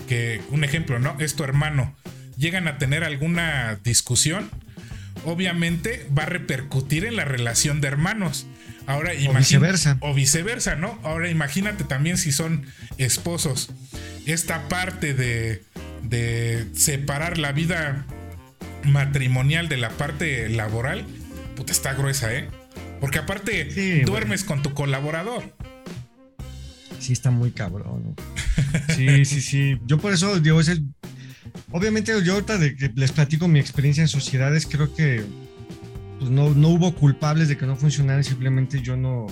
Speaker 1: que un ejemplo, ¿no? Es tu hermano, llegan a tener alguna discusión, obviamente va a repercutir en la relación de hermanos. Ahora
Speaker 2: o viceversa.
Speaker 1: O viceversa, ¿no? Ahora imagínate también si son esposos. Esta parte de, de separar la vida matrimonial de la parte laboral, puta, está gruesa, ¿eh? Porque aparte duermes con tu colaborador
Speaker 2: sí está muy cabrón. Sí, sí, sí. Yo por eso digo, es obviamente yo ahorita de que les platico mi experiencia en sociedades, creo que pues no, no hubo culpables de que no funcionara, simplemente yo no,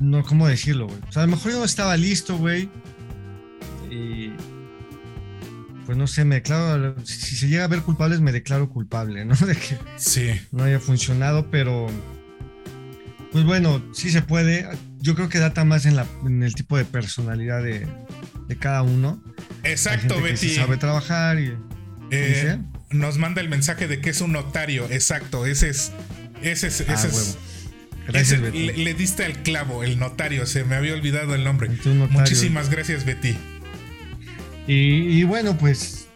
Speaker 2: no, ¿cómo decirlo, güey? O sea, a lo mejor yo no estaba listo, güey. Y pues no sé, me declaro, si se llega a ver culpables, me declaro culpable, ¿no? De que
Speaker 1: sí.
Speaker 2: no haya funcionado, pero pues bueno, sí se puede. Yo creo que data más en, la, en el tipo de personalidad de, cada uno.
Speaker 1: Exacto, Betty.
Speaker 2: sabe trabajar y.
Speaker 1: Eh, nos manda el mensaje de que es un notario. Exacto, ese es. Ese es. Ese ah, Gracias, Betty. Le, diste al clavo, el notario. Se me había olvidado el nombre. Muchísimas gracias, Betty.
Speaker 2: Y, y bueno, pues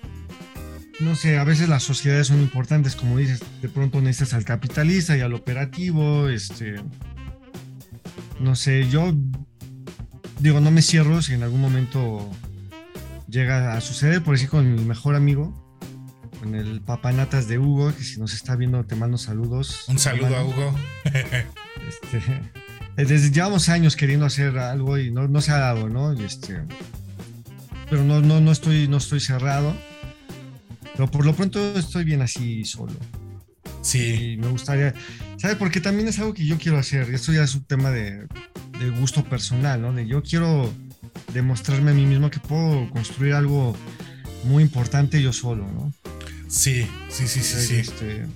Speaker 2: no sé, a veces las sociedades son importantes, como dices, de pronto necesitas al capitalista y al operativo, este, no sé, yo digo, no me cierro si en algún momento llega a suceder, por decir con mi mejor amigo, con el papanatas de Hugo, que si nos está viendo te mando saludos.
Speaker 1: Un saludo a Hugo.
Speaker 2: este, desde llevamos años queriendo hacer algo y no, no se ha dado, ¿no? este, pero no, no, no, estoy, no estoy cerrado pero por lo pronto estoy bien así solo.
Speaker 1: Sí.
Speaker 2: Y me gustaría, ¿sabes? Porque también es algo que yo quiero hacer. Y esto ya es un tema de, de gusto personal, ¿no? De yo quiero demostrarme a mí mismo que puedo construir algo muy importante yo solo, ¿no?
Speaker 1: Sí, sí, sí, sí, sí.
Speaker 2: Este,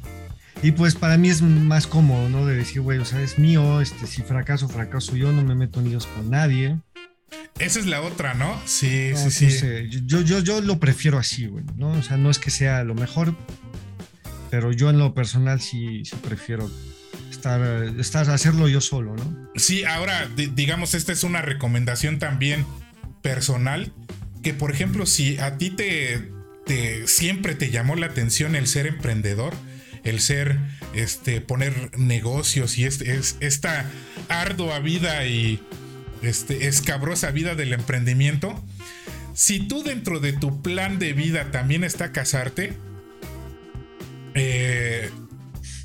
Speaker 2: y pues para mí es más cómodo, ¿no? De decir, güey, o sea, es mío, este, si fracaso, fracaso yo, no me meto en con nadie.
Speaker 1: Esa es la otra, ¿no? Sí, sí, sí.
Speaker 2: Yo, yo, yo lo prefiero así, güey, ¿no? O sea, no es que sea lo mejor, pero yo en lo personal sí, prefiero estar, hacerlo yo solo, ¿no?
Speaker 1: Sí, ahora, digamos, esta es una recomendación también personal, que por ejemplo, si a ti te, siempre te llamó la atención el ser emprendedor, el ser, este, poner negocios y este, es, esta ardua vida y este, escabrosa vida del emprendimiento, si tú dentro de tu plan de vida también está casarte, eh,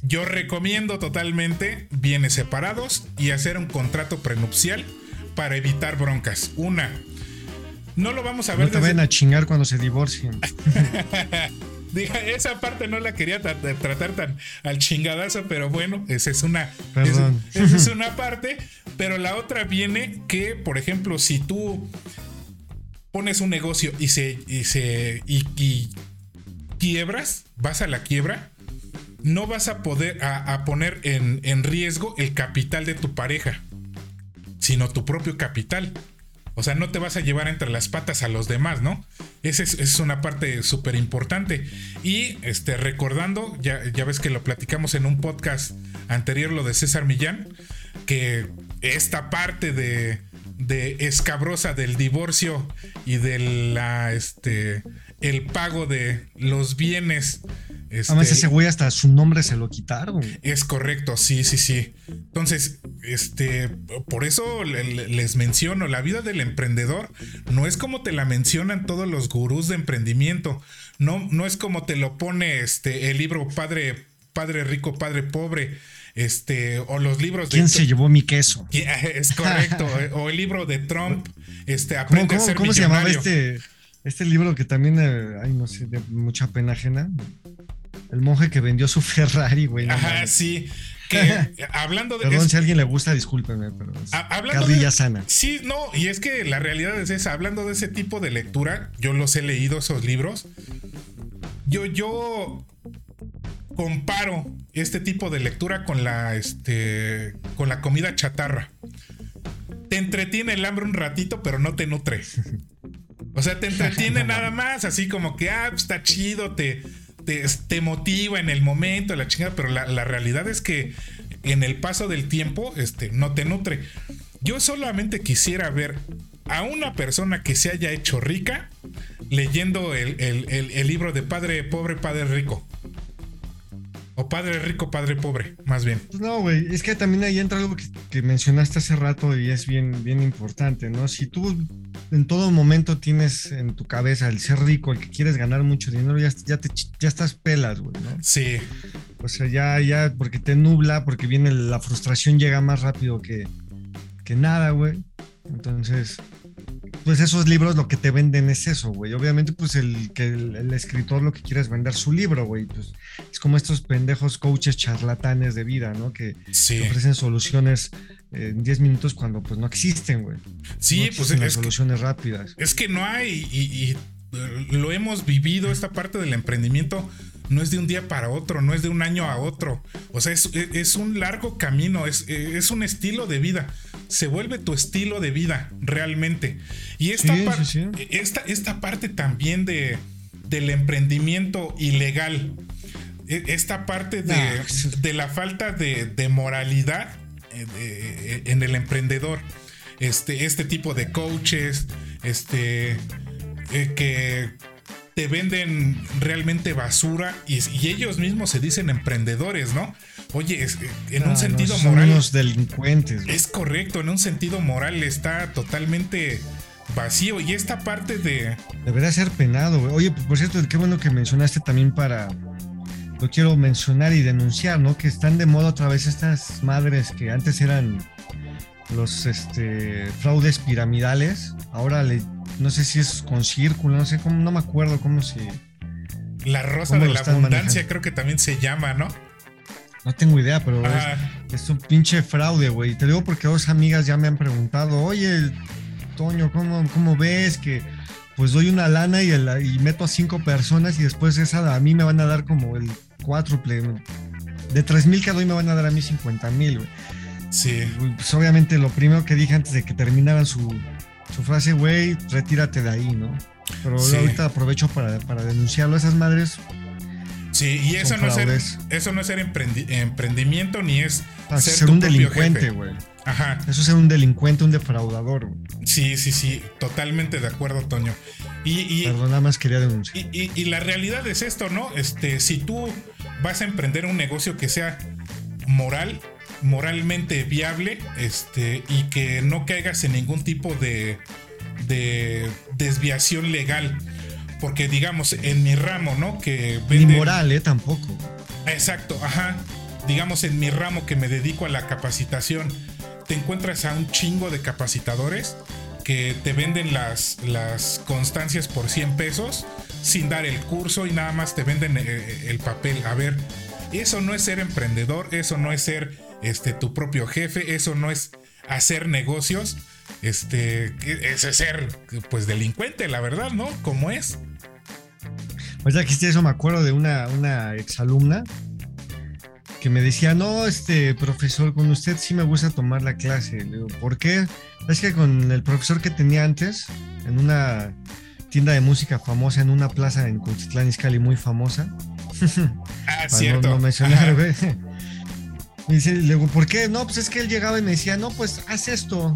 Speaker 1: yo recomiendo totalmente bienes separados y hacer un contrato prenupcial para evitar broncas. Una, no lo vamos a ver.
Speaker 2: No te vayan a chingar cuando se divorcien.
Speaker 1: esa parte no la quería tratar tan al chingadazo, pero bueno, esa es una. esa es una parte. Pero la otra viene que, por ejemplo, si tú pones un negocio y se. y se. y, quiebras, vas a la quiebra, no vas a poder a, poner en, en riesgo el capital de tu pareja, sino tu propio capital. O sea, no te vas a llevar entre las patas a los demás, ¿no? Esa es, una parte súper importante. Y este, recordando, ya, ya ves que lo platicamos en un podcast anterior, lo de César Millán, que esta parte de, de escabrosa del divorcio y de la, este, el pago de los bienes
Speaker 2: este, Además, ese güey hasta su nombre se lo quitaron.
Speaker 1: Es correcto, sí, sí, sí. Entonces, este, por eso les menciono, la vida del emprendedor no es como te la mencionan todos los gurús de emprendimiento. No, no es como te lo pone este, el libro Padre, Padre Rico, Padre Pobre. Este, o los libros
Speaker 2: de. ¿Quién se llevó mi queso?
Speaker 1: Es correcto. o el libro de Trump, este, aprende
Speaker 2: ¿Cómo,
Speaker 1: a ser
Speaker 2: ¿cómo se llamaba este, este libro que también, eh, ay, no sé, de mucha pena ajena? El monje que vendió su Ferrari, güey.
Speaker 1: Ajá, sí. Que, hablando de.
Speaker 2: Perdón, si a alguien le gusta, discúlpeme, pero. Es
Speaker 1: hablando
Speaker 2: sana.
Speaker 1: Sí, no, y es que la realidad es esa. Hablando de ese tipo de lectura, yo los he leído, esos libros. Yo, yo comparo este tipo de lectura con la, este, con la comida chatarra. Te entretiene el hambre un ratito, pero no te nutre. O sea, te entretiene nada más, así como que, ah, pues, está chido, te, te, motiva en el momento, la chingada, pero la, realidad es que en el paso del tiempo este, no te nutre. Yo solamente quisiera ver a una persona que se haya hecho rica leyendo el libro de Padre Pobre, Padre Rico. O padre rico, padre pobre, más bien.
Speaker 2: Pues no, güey, es que también ahí entra algo que, mencionaste hace rato y es bien, bien importante, ¿no? Si tú en todo momento tienes en tu cabeza el ser rico, el que quieres ganar mucho dinero, ya, ya, te, ya estás pelas, güey, ¿no?
Speaker 1: Sí.
Speaker 2: O sea, ya, ya, porque te nubla, porque viene la frustración llega más rápido que, que nada, güey. Entonces, pues esos libros lo que te venden es eso, güey. Obviamente, pues el que el, escritor lo que quiere es vender su libro, güey. Pues es como estos pendejos coaches charlatanes de vida, ¿no? Que, ofrecen soluciones en 10 minutos cuando pues no existen, güey.
Speaker 1: Sí, pues
Speaker 2: las soluciones rápidas.
Speaker 1: Es que no hay y, eh, lo hemos vivido esta parte del emprendimiento no es de un día para otro, no es de un año a otro. O sea, es, un largo camino, es, es, un estilo de vida. Se vuelve tu estilo de vida realmente. Y esta, esta, parte también de, del emprendimiento ilegal, e, esta parte de, de la falta de, moralidad eh, eh, en el emprendedor. Este, este tipo de coaches, este, eh, que te venden realmente basura y, ellos mismos se dicen emprendedores, ¿no? Oye, en un ah, sentido moral.
Speaker 2: Son delincuentes.
Speaker 1: Es correcto, en un sentido moral está totalmente vacío. Y esta parte de.
Speaker 2: Debería ser penado, güey. Oye, por cierto, qué bueno que mencionaste también para. Lo quiero mencionar y denunciar, ¿no? Que están de moda otra vez estas madres que antes eran los este, fraudes piramidales. Ahora le no sé si es con círculo, no sé cómo, no me acuerdo cómo se.
Speaker 1: La rosa de la abundancia, creo que también se llama, ¿no?
Speaker 2: No tengo idea, pero es, un pinche fraude, güey. Te digo porque dos amigas ya me han preguntado, oye, Toño, ¿cómo, cómo ves que pues doy una lana y, y meto a cinco personas y después esa a mí me van a dar como el cuádruple? De tres mil que doy me van a dar a mí 50 mil, güey.
Speaker 1: Sí.
Speaker 2: Pues obviamente lo primero que dije antes de que terminaran su, su frase, güey, retírate de ahí, ¿no? Pero ahorita aprovecho para, para denunciarlo a esas madres.
Speaker 1: Sí, y eso no, es ser, eso no es ser emprendimiento ni es
Speaker 2: ah, ser, un delincuente, güey.
Speaker 1: Ajá.
Speaker 2: Eso es ser un delincuente, un defraudador.
Speaker 1: Sí, sí, sí, totalmente de acuerdo, Toño. Y, y
Speaker 2: Perdón, nada más quería denunciar.
Speaker 1: Y, y, la realidad es esto, ¿no? Este, si tú vas a emprender un negocio que sea moral, moralmente viable este, y que no caigas en ningún tipo de, de desviación legal. Porque digamos, en mi ramo, ¿no? Que
Speaker 2: Ni moral, ¿eh? Tampoco.
Speaker 1: Exacto, ajá. Digamos, en mi ramo que me dedico a la capacitación, te encuentras a un chingo de capacitadores que te venden las, las constancias por 100 pesos sin dar el curso y nada más te venden eh, el papel. A ver, eso no es ser emprendedor, eso no es ser este, tu propio jefe, eso no es hacer negocios, este, es ser pues delincuente, la verdad, ¿no? Como es.
Speaker 2: Pues ya que eso me acuerdo de una, una exalumna que me decía, no, este profesor, con usted sí me gusta tomar la clase. Le digo, ¿por qué? Es que con el profesor que tenía antes, en una tienda de música famosa, en una plaza en Cuchitlán, Izcalli, muy famosa.
Speaker 1: Ah, cierto.
Speaker 2: No, mencionar, dice, le digo, ¿por qué? No, pues es que él llegaba y me decía, no, pues haz esto.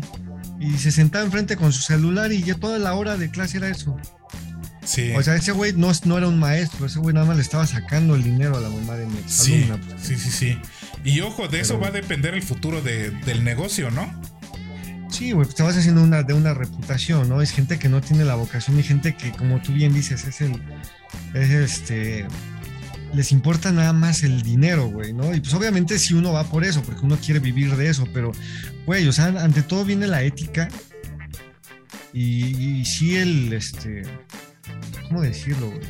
Speaker 2: Y se sentaba enfrente con su celular y ya toda la hora de clase era eso.
Speaker 1: Sí.
Speaker 2: O sea, ese güey no, no era un maestro, ese güey nada más le estaba sacando el dinero a la mamá de mi
Speaker 1: sí,
Speaker 2: alumna. pues.
Speaker 1: sí, sí, sí. Y ojo, de eso va a depender el futuro de- del negocio, ¿no?
Speaker 2: Sí, güey, pues te vas haciendo una, de una reputación, ¿no? Es gente que no tiene la vocación y gente que, como tú bien dices, es el. Es este. Les importa nada más el dinero, güey, ¿no? Y pues obviamente si uno va por eso, porque uno quiere vivir de eso, pero, güey, o sea, ante todo viene la ética y, y sí el, este. ¿Cómo decirlo, güey?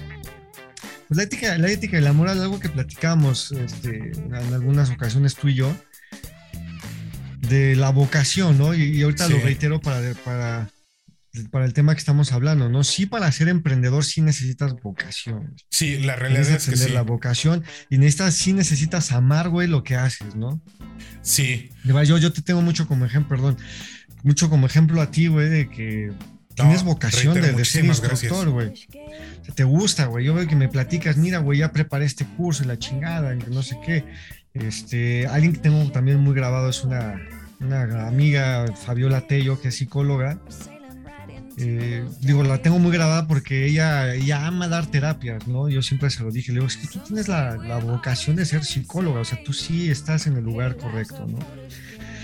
Speaker 2: Pues la ética, la ética y la moral, algo que platicábamos este, en algunas ocasiones tú y yo, de la vocación, ¿no? Y, y ahorita
Speaker 1: Sí.
Speaker 2: lo reitero para, para, para el tema que estamos hablando, ¿no? Sí, para ser emprendedor sí necesitas vocación.
Speaker 1: Sí, la realidad
Speaker 2: Necesitas
Speaker 1: es que
Speaker 2: tener
Speaker 1: sí.
Speaker 2: la vocación y necesitas, sí necesitas amar, güey, lo que haces, ¿no?
Speaker 1: Sí.
Speaker 2: Yo, yo te tengo mucho como ejemplo, perdón, mucho como ejemplo a ti, güey, de que tienes vocación de, de ser instructor, güey. O sea, te gusta, güey. Yo veo que me platicas, mira, güey, ya preparé este curso y la chingada, y que no sé qué. Este, alguien que tengo también muy grabado es una, una amiga, Fabiola Tello, que es psicóloga. Eh, digo, la tengo muy grabada porque ella, ella ama dar terapias, ¿no? Yo siempre se lo dije, le digo, es que tú tienes la, la vocación de ser psicóloga, o sea, tú sí estás en el lugar correcto, ¿no?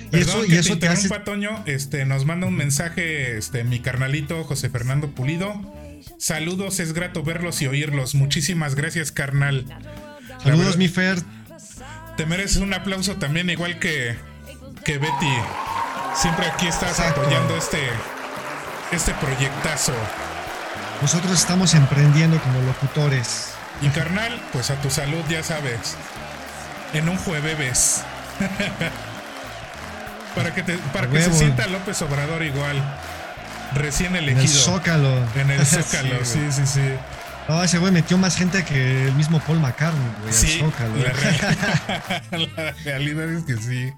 Speaker 2: Y
Speaker 1: Perdón
Speaker 2: eso,
Speaker 1: que
Speaker 2: y eso
Speaker 1: te
Speaker 2: te hace...
Speaker 1: Toño. Este, nos manda un mensaje este, mi carnalito José Fernando Pulido. Saludos, es grato verlos y oírlos. Muchísimas gracias, carnal.
Speaker 2: Saludos, mi Fer.
Speaker 1: Te mereces un aplauso también, igual que, que Betty. Siempre aquí estás
Speaker 2: Exacto.
Speaker 1: apoyando este, este proyectazo.
Speaker 2: Nosotros estamos emprendiendo como locutores.
Speaker 1: Y carnal, pues a tu salud, ya sabes. En un jueves. para que, te, para que se sienta López Obrador igual. Recién
Speaker 2: En
Speaker 1: elegido.
Speaker 2: el Zócalo.
Speaker 1: En el Zócalo,
Speaker 2: Sí,
Speaker 1: sí, sí, sí.
Speaker 2: No, ese güey metió más gente que el mismo Paul McCartney, güey,
Speaker 1: Sí,
Speaker 2: al Zócalo.
Speaker 1: la, real- la realidad es que sí.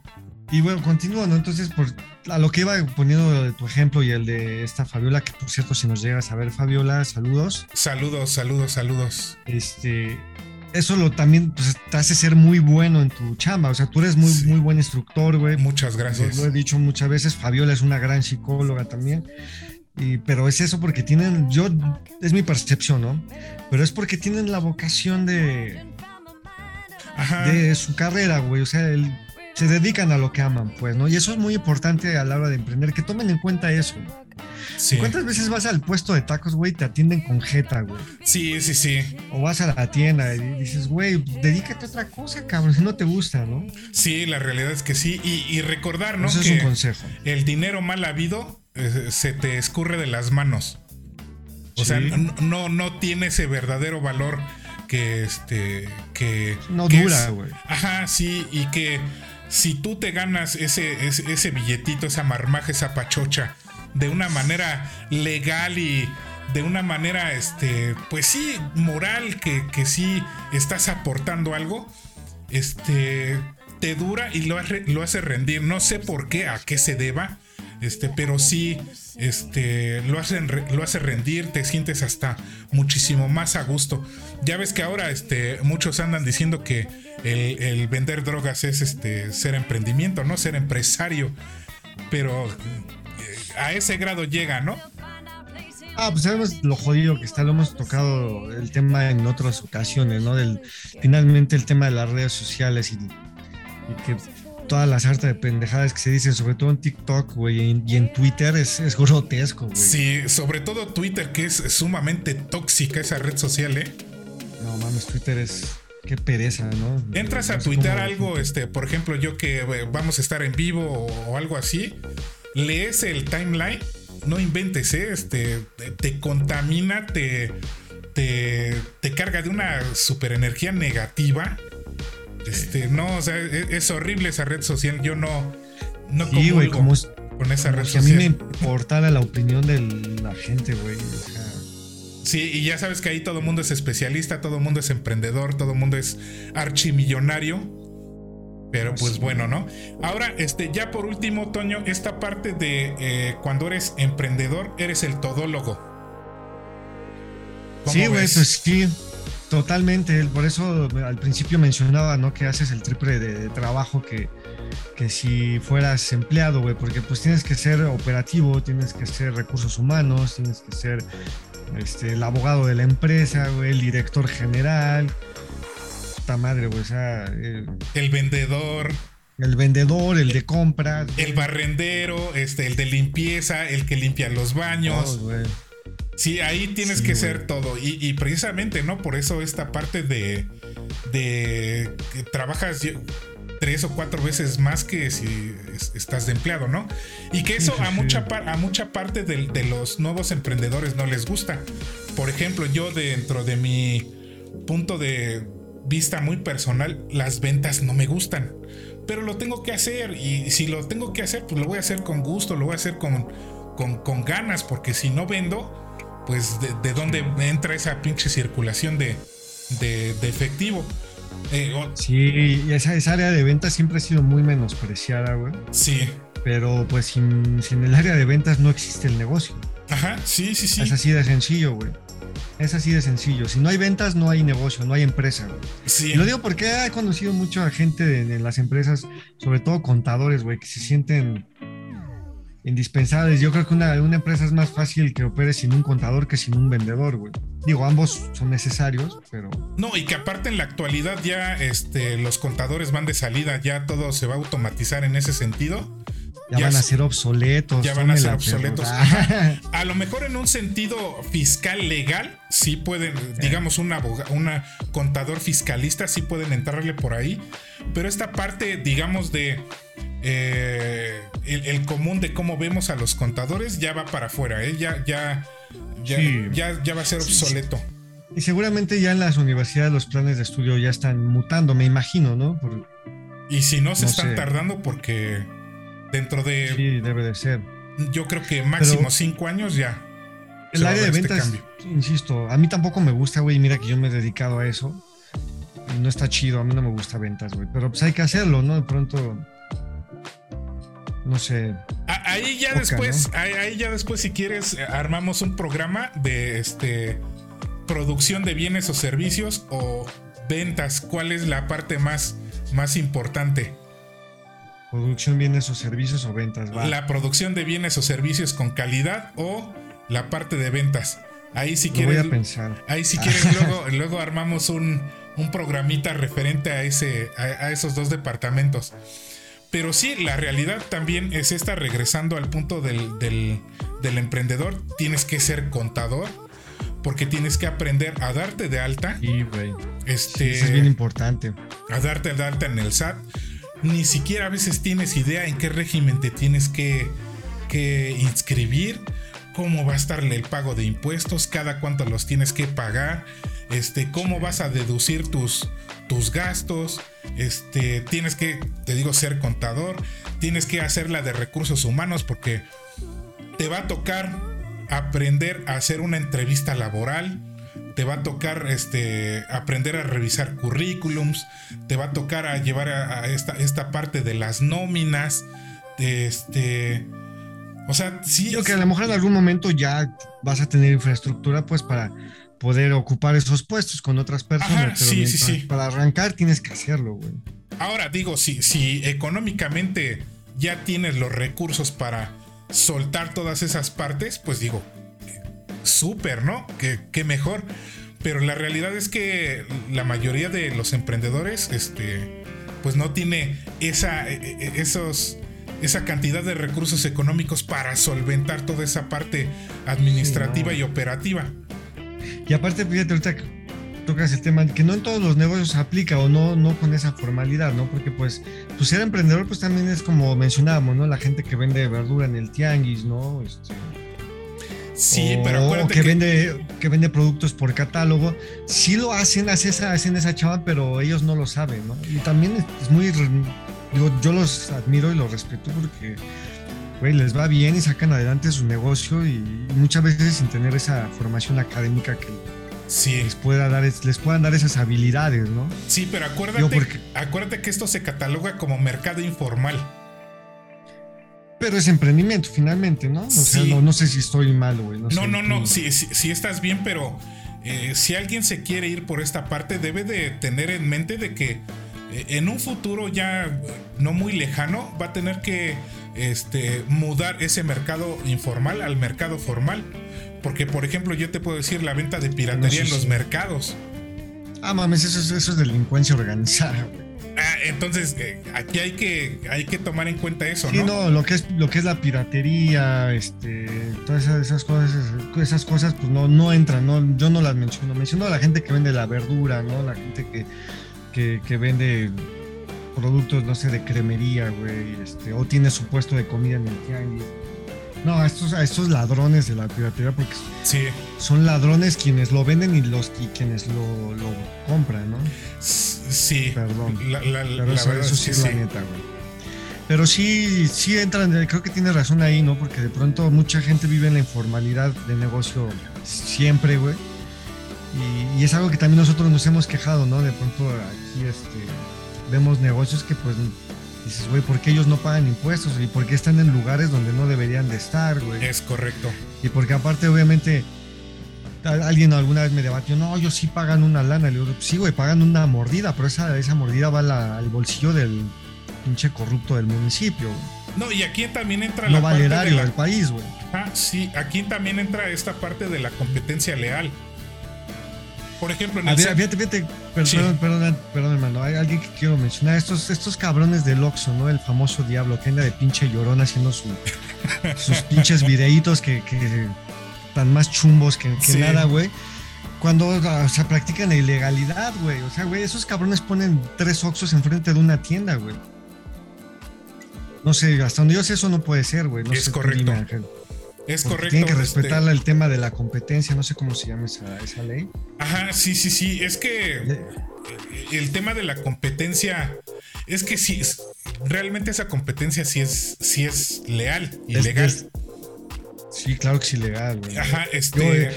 Speaker 2: Y bueno, continúo, ¿no? Entonces, por, a lo que iba poniendo de tu ejemplo y el de esta Fabiola, que por cierto, si nos llegas a ver, Fabiola, saludos.
Speaker 1: Saludos, saludos, saludos.
Speaker 2: Este, eso lo también pues, te hace ser muy bueno en tu chamba. O sea, tú eres muy,
Speaker 1: Sí.
Speaker 2: muy buen instructor, güey.
Speaker 1: Muchas
Speaker 2: Lo,
Speaker 1: gracias.
Speaker 2: lo he dicho muchas veces, Fabiola es una gran psicóloga también. Y, pero es eso porque tienen, yo, es mi percepción, ¿no? Pero es porque tienen la vocación de,
Speaker 1: Ajá.
Speaker 2: de su carrera, güey. O sea, el- se dedican a lo que aman, pues, ¿no? Y eso es muy importante a la hora de emprender, que tomen en cuenta eso.
Speaker 1: Sí.
Speaker 2: ¿Cuántas veces vas al puesto de tacos, güey, y te atienden con jeta, güey?
Speaker 1: sí, sí, sí.
Speaker 2: O vas a la tienda y dices, güey, dedícate a otra cosa, cabrón, si no te gusta, ¿no?
Speaker 1: Sí, la realidad es que sí. Y, y recordar, ¿no?
Speaker 2: Eso es
Speaker 1: que
Speaker 2: un consejo.
Speaker 1: el dinero mal habido eh, se te escurre de las manos. O sea, no, no, no tiene ese verdadero valor que este. que.
Speaker 2: No
Speaker 1: que
Speaker 2: dura, güey.
Speaker 1: Ajá, sí, y que si tú te ganas ese, ese, billetito, esa marmaja, esa pachocha, de una manera legal y de una manera, este, pues sí, moral, que, que sí estás aportando algo, este, te dura y lo, lo hace rendir. No sé por qué, a qué se deba, este, pero sí, este, lo hace, lo hace rendir, te sientes hasta muchísimo más a gusto. Ya ves que ahora, este, muchos andan diciendo que el, el vender drogas es, este, ser emprendimiento, no ser empresario, pero eh, a ese grado llega, ¿no?
Speaker 2: Ah, pues sabemos lo jodido que está, lo hemos tocado el tema en otras ocasiones, ¿no? Del, finalmente el tema de las redes sociales y, y que todas las artes de pendejadas que se dicen, sobre todo en TikTok, güey, y en, Twitter, es, es grotesco, güey.
Speaker 1: Sí, sobre todo Twitter, que es sumamente tóxica esa red social, ¿eh?
Speaker 2: No mames, Twitter es. Qué pereza, ¿no?
Speaker 1: Entras a
Speaker 2: No sé
Speaker 1: tuitear
Speaker 2: cómo-
Speaker 1: algo, este, por ejemplo, yo que eh, vamos a estar en vivo o, o algo así, lees el timeline, no inventes, ¿eh? este, te, te contamina, te, te, te carga de una super energía negativa. Este, no, o sea, es, es horrible esa red social. Yo no, no
Speaker 2: Sí, como, es-
Speaker 1: con esa
Speaker 2: como
Speaker 1: red
Speaker 2: si a mí me
Speaker 1: social.
Speaker 2: importara la opinión de la gente, güey. O sea,
Speaker 1: Sí, y ya sabes que ahí todo el mundo es especialista, todo el mundo es emprendedor, todo el mundo es archimillonario. Pero pues bueno, ¿no? Ahora, este, ya por último, Toño, esta parte de eh, cuando eres emprendedor, eres el todólogo.
Speaker 2: Sí, güey, pues sí, totalmente. Por eso al principio mencionaba, ¿no? Que haces el triple de, trabajo que, que si fueras empleado, güey, porque pues tienes que ser operativo, tienes que ser recursos humanos, tienes que ser este, el abogado de la empresa, güey, el director general, madre, güey. O sea,
Speaker 1: el vendedor.
Speaker 2: El vendedor, el de compras.
Speaker 1: El barrendero, este, el de limpieza, el que limpia los baños. Sí, ahí tienes que ser todo. Y, precisamente, ¿no? Por eso esta parte de, de que trabajas tres o cuatro veces más que si estás de empleado, ¿no? Y que eso a mucha, a mucha parte de, de, los nuevos emprendedores no les gusta. Por ejemplo, yo dentro de mi punto de vista muy personal, las ventas no me gustan. Pero lo tengo que hacer y si lo tengo que hacer, pues lo voy a hacer con gusto, lo voy a hacer con, con, ganas, porque si no vendo, pues de, dónde entra esa pinche circulación de, de, efectivo.
Speaker 2: Eh, sí, esa, esa área de ventas siempre ha sido muy menospreciada, güey.
Speaker 1: Sí.
Speaker 2: Pero pues sin, sin el área de ventas no existe el negocio.
Speaker 1: Ajá, sí, sí, sí.
Speaker 2: Es así de sencillo, güey. Es así de sencillo. Si no hay ventas, no hay negocio, no hay empresa. Y lo digo porque he conocido mucha gente en, las empresas, sobre todo contadores, güey, que se sienten indispensables. Yo creo que una, una, empresa es más fácil que opere sin un contador que sin un vendedor, güey. Digo, ambos son necesarios, pero...
Speaker 1: No, y que aparte en la actualidad ya este, los contadores van de salida, ya todo se va a automatizar en ese sentido.
Speaker 2: Ya, van a ser obsoletos.
Speaker 1: Ya van a ser obsoletos. A lo mejor en un sentido fiscal legal, sí pueden, digamos, un una contador fiscalista, sí pueden entrarle por ahí. Pero esta parte, digamos, de eh, el, común de cómo vemos a los contadores ya va para afuera, ¿eh? ya, ya, ya, ya, va a ser obsoleto.
Speaker 2: Y seguramente ya en las universidades los planes de estudio ya están mutando, me imagino, ¿no?
Speaker 1: y si no, se están tardando porque dentro de.
Speaker 2: Sí, debe de ser.
Speaker 1: Yo creo que máximo cinco años ya.
Speaker 2: El área de este ventas, insisto, a mí tampoco me gusta, güey. Mira que yo me he dedicado a eso. No está chido, a mí no me gusta ventas, güey. Pero pues hay que hacerlo, ¿no? De pronto. No sé.
Speaker 1: Ahí ya después, ahí, ya después, si quieres, armamos un programa de este producción de bienes o servicios o ventas. ¿Cuál es la parte más, más importante?
Speaker 2: Producción, bienes o servicios o ventas.
Speaker 1: La producción de bienes o servicios con calidad o la parte de ventas. Ahí si quieres.
Speaker 2: Voy a pensar.
Speaker 1: Ahí si quieres, luego, luego armamos un, un, programita referente a, ese, a, esos dos departamentos. Pero sí, la realidad también es esta, regresando al punto del, del, emprendedor, tienes que ser contador, porque tienes que aprender a darte de alta.
Speaker 2: Sí, güey.
Speaker 1: Este,
Speaker 2: es bien importante.
Speaker 1: A darte de alta en el SAT ni siquiera a veces tienes idea en qué régimen te tienes que, inscribir, cómo va a estarle el pago de impuestos, cada cuánto los tienes que pagar, este, cómo vas a deducir tus, tus gastos, este, tienes que, te digo, ser contador, tienes que hacer la de recursos humanos porque te va a tocar aprender a hacer una entrevista laboral, te va a tocar este, aprender a revisar currículums, te va a tocar a llevar a, esta, esta, parte de las nóminas, este... O sea, sí.
Speaker 2: Yo que a lo mejor en algún momento ya vas a tener infraestructura pues para poder ocupar esos puestos con otras personas. sí, sí, sí. Para arrancar tienes que hacerlo, güey.
Speaker 1: Ahora digo, si, si económicamente ya tienes los recursos para soltar todas esas partes, pues digo, súper, ¿no? Que, mejor. Pero la realidad es que la mayoría de los emprendedores, este, pues no tiene esa, e, e, esos, esa cantidad de recursos económicos para solventar toda esa parte administrativa y operativa.
Speaker 2: Y aparte, fíjate, ahorita tocas el tema que no en todos los negocios aplica o no, no con esa formalidad, ¿no? Porque pues, pues ser emprendedor pues también es como mencionábamos, ¿no? La gente que vende verdura en el tianguis, ¿no? Este,
Speaker 1: Sí, pero
Speaker 2: acuérdate que, vende que vende productos por catálogo. Sí lo hacen, hacen esa, hacen esa chava, pero ellos no lo saben, ¿no? Y también es muy yo, yo los admiro y los respeto porque güey, les va bien y sacan adelante su negocio y muchas veces sin tener esa formación académica que,
Speaker 1: sí.
Speaker 2: les, pueda dar, les puedan dar esas habilidades, ¿no?
Speaker 1: Sí, pero acuérdate, acuérdate que esto se cataloga como mercado informal.
Speaker 2: Pero es emprendimiento finalmente, ¿no? O sea, no, sé si estoy mal, güey.
Speaker 1: No, no, no, no, sí, sí, estás bien, pero eh, si alguien se quiere ir por esta parte, debe de tener en mente de que eh, en un futuro ya no muy lejano va a tener que este, mudar ese mercado informal al mercado formal. Porque, por ejemplo, yo te puedo decir la venta de piratería en los mercados.
Speaker 2: Ah, mames, eso, eso es delincuencia organizada, güey.
Speaker 1: Ah, entonces eh, aquí hay que hay que tomar en cuenta eso,
Speaker 2: sí, ¿no? lo que es lo que es la piratería, este, todas esas, cosas, esas cosas, pues no no entran, no, yo no las menciono, menciono a la gente que vende la verdura, ¿no? La gente que, que, vende productos, no sé, de cremería, güey, este, o tiene su puesto de comida en el tianguis. No, a estos, a estos ladrones de la piratería, porque son ladrones quienes lo venden y los y quienes lo, lo compran, ¿no?
Speaker 1: Sí.
Speaker 2: Perdón. Pero eso, sí es la neta, güey. Pero sí, sí entran, creo que tiene razón ahí, ¿no? Porque de pronto mucha gente vive en la informalidad de negocio siempre, güey. Y, y, es algo que también nosotros nos hemos quejado, ¿no? De pronto aquí este, vemos negocios que pues dices, güey, ¿por qué ellos no pagan impuestos? ¿Y por qué están en lugares donde no deberían de estar, güey?
Speaker 1: Es correcto.
Speaker 2: Y porque aparte, obviamente, alguien alguna vez me debatió, no, ellos sí pagan una lana. Le digo, sí, güey, pagan una mordida, pero esa, esa mordida va al bolsillo del pinche corrupto del municipio.
Speaker 1: No, y aquí también entra
Speaker 2: la parte del país, güey.
Speaker 1: Ah, sí, aquí también entra esta parte de la competencia leal. Por ejemplo, en
Speaker 2: el fíjate, fíjate, perdón, perdón, perdón, hermano, hay alguien que quiero mencionar. Estos, estos cabrones del Oxxo, ¿no? El famoso diablo que anda de pinche llorón haciendo sus pinches videitos que, que tan más chumbos que, nada, güey. Cuando o sea, practican la ilegalidad, güey. O sea, güey, esos cabrones ponen tres Oxxos enfrente de una tienda, güey. No sé, hasta donde yo sé eso no puede ser, güey. No
Speaker 1: es correcto. Es correcto.
Speaker 2: Tienen que este respetar el tema de la competencia, no sé cómo se llama esa, esa ley.
Speaker 1: Ajá, sí, sí, sí. Es que el tema de la competencia es que sí, realmente esa competencia sí es, sí es leal y legal.
Speaker 2: Sí, claro que es ilegal, güey.
Speaker 1: Ajá, este.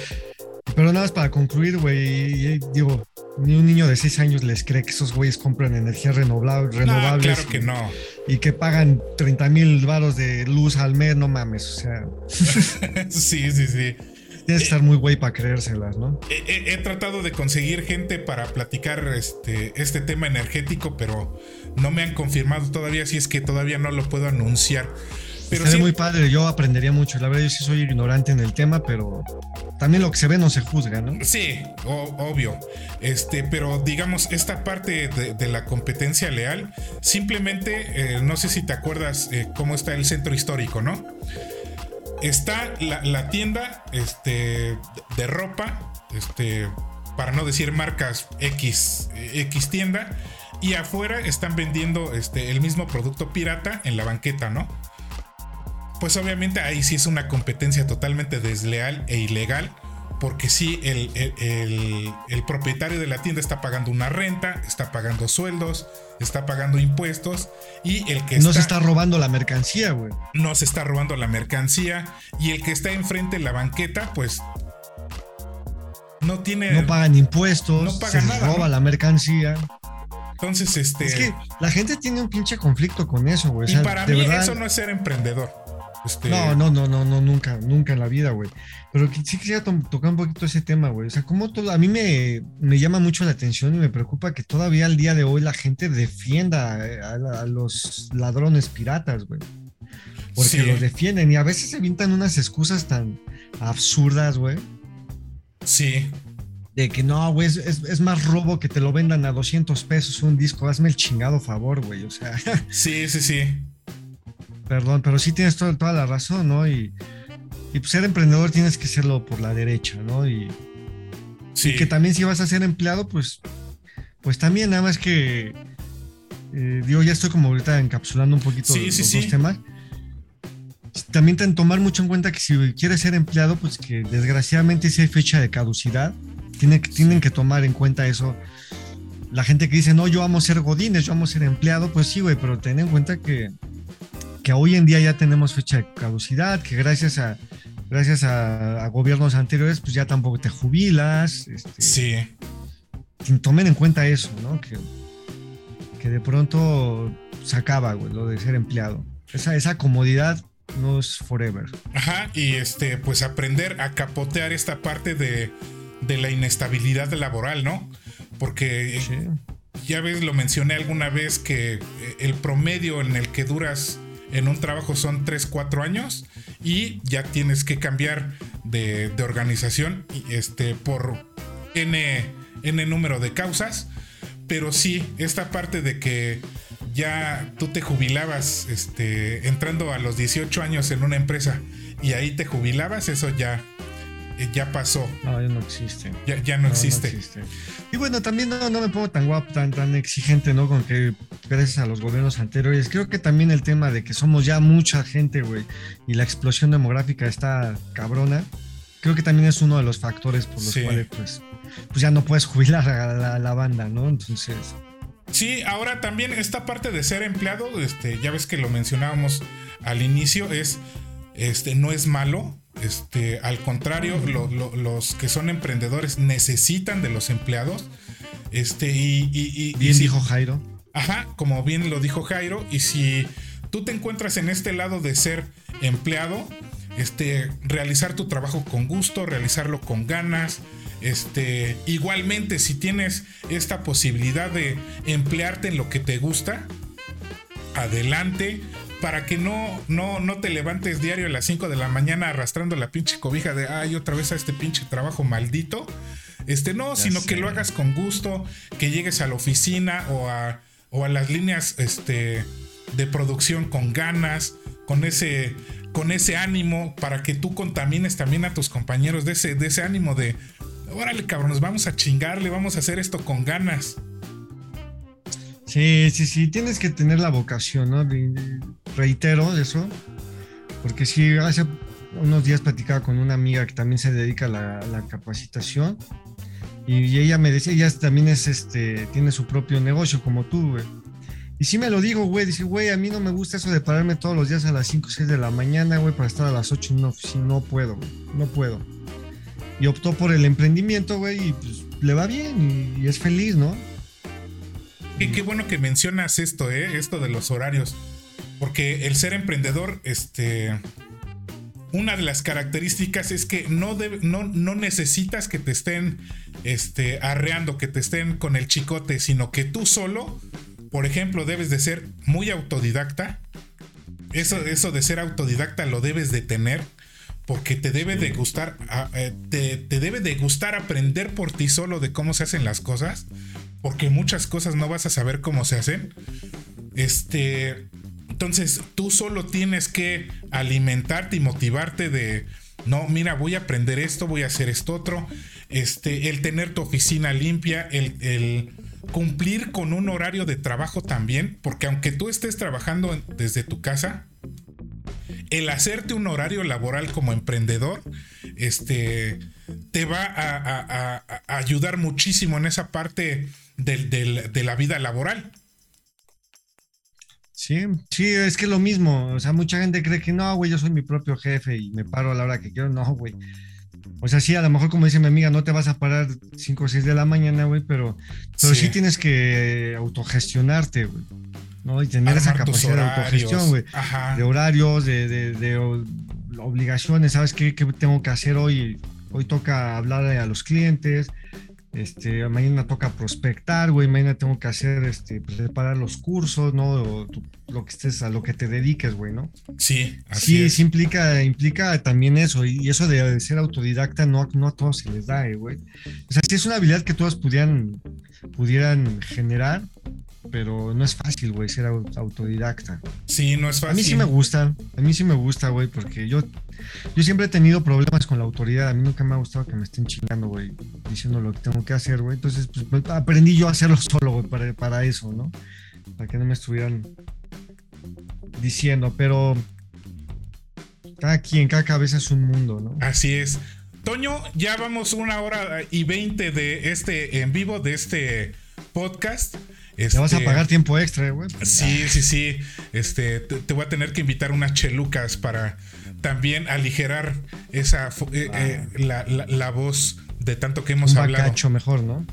Speaker 2: pero nada más para concluir, güey, digo, ni un niño de 6 años les cree que esos güeyes compran energía renovable, renovables.
Speaker 1: claro que no.
Speaker 2: Y que pagan 30 mil varos de luz al mes, no mames, o sea.
Speaker 1: sí, sí, sí.
Speaker 2: Tienes que estar muy güey para creérselas, ¿no?
Speaker 1: He, tratado de conseguir gente para platicar este, este tema energético, pero no me han confirmado todavía, si es que todavía no lo puedo anunciar.
Speaker 2: Pero muy padre, yo aprendería mucho. La verdad, yo sí soy ignorante en el tema, pero también lo que se ve no se juzga, ¿no?
Speaker 1: Sí, obvio. Este, pero digamos, esta parte de, la competencia leal, simplemente, eh, no sé si te acuerdas eh, cómo está el centro histórico, ¿no? Está la, tienda este, de ropa, este, para no decir marcas X, X tienda, y afuera están vendiendo este, el mismo producto pirata en la banqueta, ¿no? Pues obviamente ahí sí es una competencia totalmente desleal e ilegal. Porque sí, el, propietario de la tienda está pagando una renta, está pagando sueldos, está pagando impuestos y el que
Speaker 2: no se está robando la mercancía, güey.
Speaker 1: No se está robando la mercancía y el que está enfrente de la banqueta, pues no tiene.
Speaker 2: No pagan impuestos, no paga se roba la mercancía.
Speaker 1: Entonces, este.
Speaker 2: Es que la gente tiene un pinche conflicto con eso, güey.
Speaker 1: y para mí eso no es ser emprendedor.
Speaker 2: Este, no, no, no, no, no, nunca, nunca en la vida, güey. Pero sí quisiera tocar un poquito ese tema, güey. O sea, como todo, a mí me, me, llama mucho la atención y me preocupa que todavía al día de hoy la gente defienda eh, a, los ladrones piratas, güey. Porque los defienden y a veces se avientan unas excusas tan absurdas, güey.
Speaker 1: Sí.
Speaker 2: De que no, güey, es, es, más robo que te lo vendan a 200 pesos un disco. Hazme el chingado favor, güey. O sea.
Speaker 1: Sí, sí, sí.
Speaker 2: Perdón, pero sí tienes toda, la razón, ¿no? Y, y pues ser emprendedor tienes que serlo por la derecha, ¿no? Y, sí. que también si vas a ser empleado, pues, pues también nada más que, eh, digo, ya estoy como ahorita encapsulando un poquito los, dos temas. También ten, tomar mucho en cuenta que si quieres ser empleado, pues que desgraciadamente si hay fecha de caducidad, tiene, tienen que tomar en cuenta eso. La gente que dice, no, yo amo ser godines, yo amo ser empleado, pues sí, güey, pero ten en cuenta que que hoy en día ya tenemos fecha de caducidad, que gracias a gracias a, gobiernos anteriores, pues ya tampoco te jubilas. Este,
Speaker 1: sí.
Speaker 2: Tomen en cuenta eso, ¿no? Que, que de pronto se acaba, güey, lo de ser empleado. Esa, esa comodidad no es forever.
Speaker 1: Ajá, y este, pues aprender a capotear esta parte de, de la inestabilidad laboral, ¿no? Porque ya ves, lo mencioné alguna vez que eh, el promedio en el que duras en un trabajo son 3, 4 años y ya tienes que cambiar de, de organización este, por N, N número de causas. Pero sí, esta parte de que ya tú te jubilabas este, entrando a los 18 años en una empresa y ahí te jubilabas, eso ya, ya pasó.
Speaker 2: No, ya no existe.
Speaker 1: Ya, no, existe.
Speaker 2: Y bueno, también no, me pongo tan guapo, tan, tan exigente, ¿no? Con que gracias a los gobiernos anteriores, creo que también el tema de que somos ya mucha gente, güey, y la explosión demográfica está cabrona, creo que también es uno de los factores por los cuales, pues, pues ya no puedes jubilar a la banda, ¿no? Entonces...
Speaker 1: Sí, ahora también esta parte de ser empleado, este, ya ves que lo mencionábamos al inicio, es, este, no es malo. Este, al contrario, los que son emprendedores necesitan de los empleados. Este, y,
Speaker 2: bien dijo Jairo.
Speaker 1: Ajá, como bien lo dijo Jairo. Y si tú te encuentras en este lado de ser empleado, este, realizar tu trabajo con gusto, realizarlo con ganas, este, igualmente, si tienes esta posibilidad de emplearte en lo que te gusta, adelante. Para que no, no, no te levantes diario a las 5 de la mañana arrastrando la pinche cobija de ay, otra vez a este pinche trabajo maldito. Este, no, sino que lo hagas con gusto, que llegues a la oficina o a, o a las líneas este, de producción con ganas, con ese, con ese ánimo, para que tú contamines también a tus compañeros de ese, de ese ánimo de órale, cabrón, nos vamos a chingarle, vamos a hacer esto con ganas.
Speaker 2: Sí, sí, sí, tienes que tener la vocación, ¿no? Reitero eso, porque sí, hace unos días platicaba con una amiga que también se dedica a la, capacitación y, ella me decía, ella también es, este, tiene su propio negocio como tú, güey. Y sí me lo digo, güey, dice, güey, a mí no me gusta eso de pararme todos los días a las 5 o 6 de la mañana, güey, para estar a las 8 en una oficina, no puedo, no puedo y optó por el emprendimiento, güey, y pues le va bien y, es feliz, ¿no?
Speaker 1: Qué bueno que mencionas esto, ¿eh? Esto de los horarios. Porque el ser emprendedor, este. Una de las características es que no, no, no necesitas que te estén este, arreando, que te estén con el chicote, sino que tú solo, por ejemplo, debes de ser muy autodidacta. Eso, eso de ser autodidacta lo debes de tener porque te debe de gustar, eh, te, debe de gustar aprender por ti solo de cómo se hacen las cosas, porque muchas cosas no vas a saber cómo se hacen. Este, entonces tú solo tienes que alimentarte y motivarte de, no, mira, voy a aprender esto, voy a hacer esto otro. Este, el tener tu oficina limpia, el, cumplir con un horario de trabajo también, porque aunque tú estés trabajando desde tu casa, el hacerte un horario laboral como emprendedor, este, te va a, ayudar muchísimo en esa parte de la vida laboral.
Speaker 2: Sí, sí, es que es lo mismo. O sea, mucha gente cree que no, güey, yo soy mi propio jefe y me paro a la hora que quiero. No, güey. O sea, sí, a lo mejor, como dice mi amiga, no te vas a parar 5 o 6 de la mañana, güey, pero, pero sí. tienes que autogestionarte, güey. ¿no? Y tener esa capacidad de autogestión, güey. De horarios, de, de, obligaciones, ¿sabes qué, tengo que hacer hoy? Hoy toca hablar a los clientes, este, mañana toca prospectar, güey, mañana tengo que hacer, este, preparar los cursos, ¿no? lo que estés, a lo que te dediques, güey, ¿no?
Speaker 1: Sí,
Speaker 2: así sí, sí implica, implica también eso, y eso de, ser autodidacta no, no a todos se les da, eh, güey. O sea, sí es una habilidad que todos pudieran, pudieran generar, pero no es fácil, güey, ser autodidacta.
Speaker 1: Sí, no es fácil.
Speaker 2: A mí sí me gusta, a mí sí me gusta, güey, porque yo, yo siempre he tenido problemas con la autoridad. A mí nunca me ha gustado que me estén chingando, güey, diciendo lo que tengo que hacer, güey. Entonces, pues, aprendí yo a hacerlo solo, güey, para, para eso, ¿no? Para que no me estuvieran diciendo, pero cada quien, cada cabeza es un mundo, ¿no?
Speaker 1: Así es. Toño, ya vamos una hora y veinte de este en vivo, de este podcast.
Speaker 2: Te vas a este, pagar tiempo extra, güey.
Speaker 1: Sí, sí, sí. Este, te, voy a tener que invitar unas chelucas para también aligerar esa eh, eh, la, la, voz de tanto que hemos
Speaker 2: Un
Speaker 1: hablado.
Speaker 2: bacacho mejor, ¿no?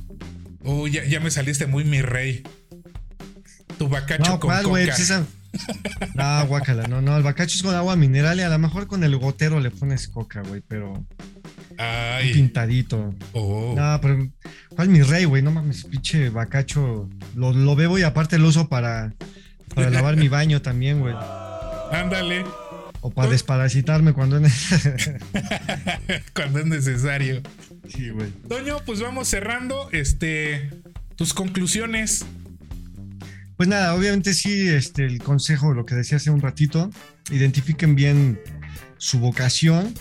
Speaker 1: Oh, ya, ya, me saliste muy mi rey. Tu bacacho
Speaker 2: no,
Speaker 1: con
Speaker 2: ¿cuál,
Speaker 1: coca.
Speaker 2: Pues esa... No, guácala, no, no, el bacacho es con agua mineral y a lo mejor con el gotero le pones coca, güey, pero
Speaker 1: Ay.
Speaker 2: un pintadito.
Speaker 1: Oh.
Speaker 2: No, pero ¿cuál mi rey, güey? No mames, pinche bacacho. Lo, lo bebo y aparte lo uso para, para lavar mi baño también, güey.
Speaker 1: Ándale.
Speaker 2: O para desparasitarme cuando es
Speaker 1: cuando es necesario.
Speaker 2: Sí, güey.
Speaker 1: Toño, pues vamos cerrando. Este. Tus conclusiones.
Speaker 2: Pues nada, obviamente sí, este, el consejo, lo que decía hace un ratito, identifiquen bien su vocación,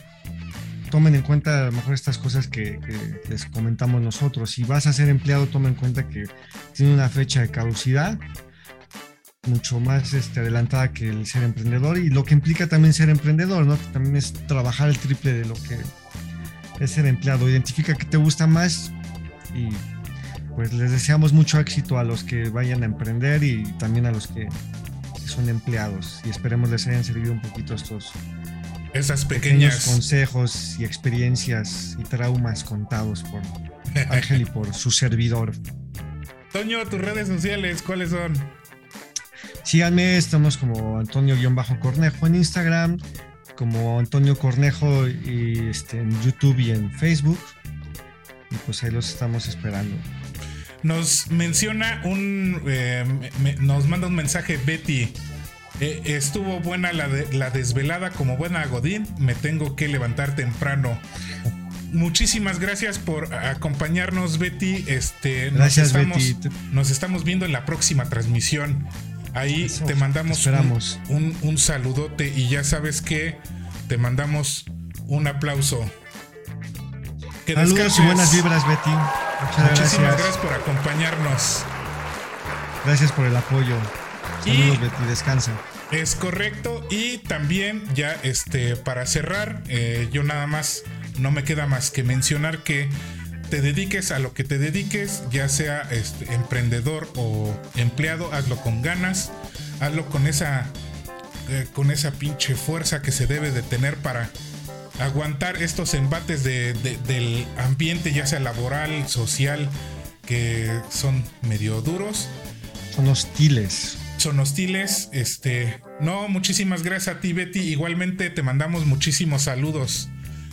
Speaker 2: tomen en cuenta a lo mejor estas cosas que, que les comentamos nosotros. Si vas a ser empleado, toma en cuenta que tiene una fecha de caducidad mucho más este, adelantada que el ser emprendedor y lo que implica también ser emprendedor, ¿no? Que también es trabajar el triple de lo que es ser empleado. Identifica que te gusta más y pues les deseamos mucho éxito a los que vayan a emprender y también a los que son empleados y esperemos les hayan servido un poquito estos
Speaker 1: esas pequeñas
Speaker 2: consejos y experiencias y traumas contados por Ángel y por su servidor.
Speaker 1: Toño, tus redes sociales, ¿cuáles son?
Speaker 2: Síganme, estamos como Antonio-Cornejo en Instagram, como Antonio Cornejo y este, en YouTube y en Facebook. Y pues ahí los estamos esperando.
Speaker 1: Nos menciona un. Eh, me, nos manda un mensaje Betty. Eh, estuvo buena la, de, la desvelada como buena Godín. Me tengo que levantar temprano. Muchísimas gracias por acompañarnos, Betty. Este,
Speaker 2: gracias,
Speaker 1: nos estamos,
Speaker 2: Betty.
Speaker 1: Nos estamos viendo en la próxima transmisión. Ahí
Speaker 2: Eso,
Speaker 1: te mandamos
Speaker 2: esperamos.
Speaker 1: Un, un, un, saludote y ya sabes que te mandamos un aplauso.
Speaker 2: Que Saludos descanses. y buenas vibras, Betty. Muchas
Speaker 1: Muchísimas
Speaker 2: gracias.
Speaker 1: gracias por acompañarnos.
Speaker 2: Gracias por el apoyo. Saludos,
Speaker 1: Y-
Speaker 2: Betty. Descansa.
Speaker 1: Es correcto. Y también, ya este, para cerrar, eh, yo nada más no me queda más que mencionar que te dediques a lo que te dediques, ya sea este, emprendedor o empleado, hazlo con ganas, hazlo con esa, eh, con esa pinche fuerza que se debe de tener para aguantar estos embates de- de- del ambiente, ya sea laboral, social, que son medio duros
Speaker 2: Son hostiles.
Speaker 1: son hostiles. Este, no, muchísimas gracias a ti, Betty. Igualmente te mandamos muchísimos saludos.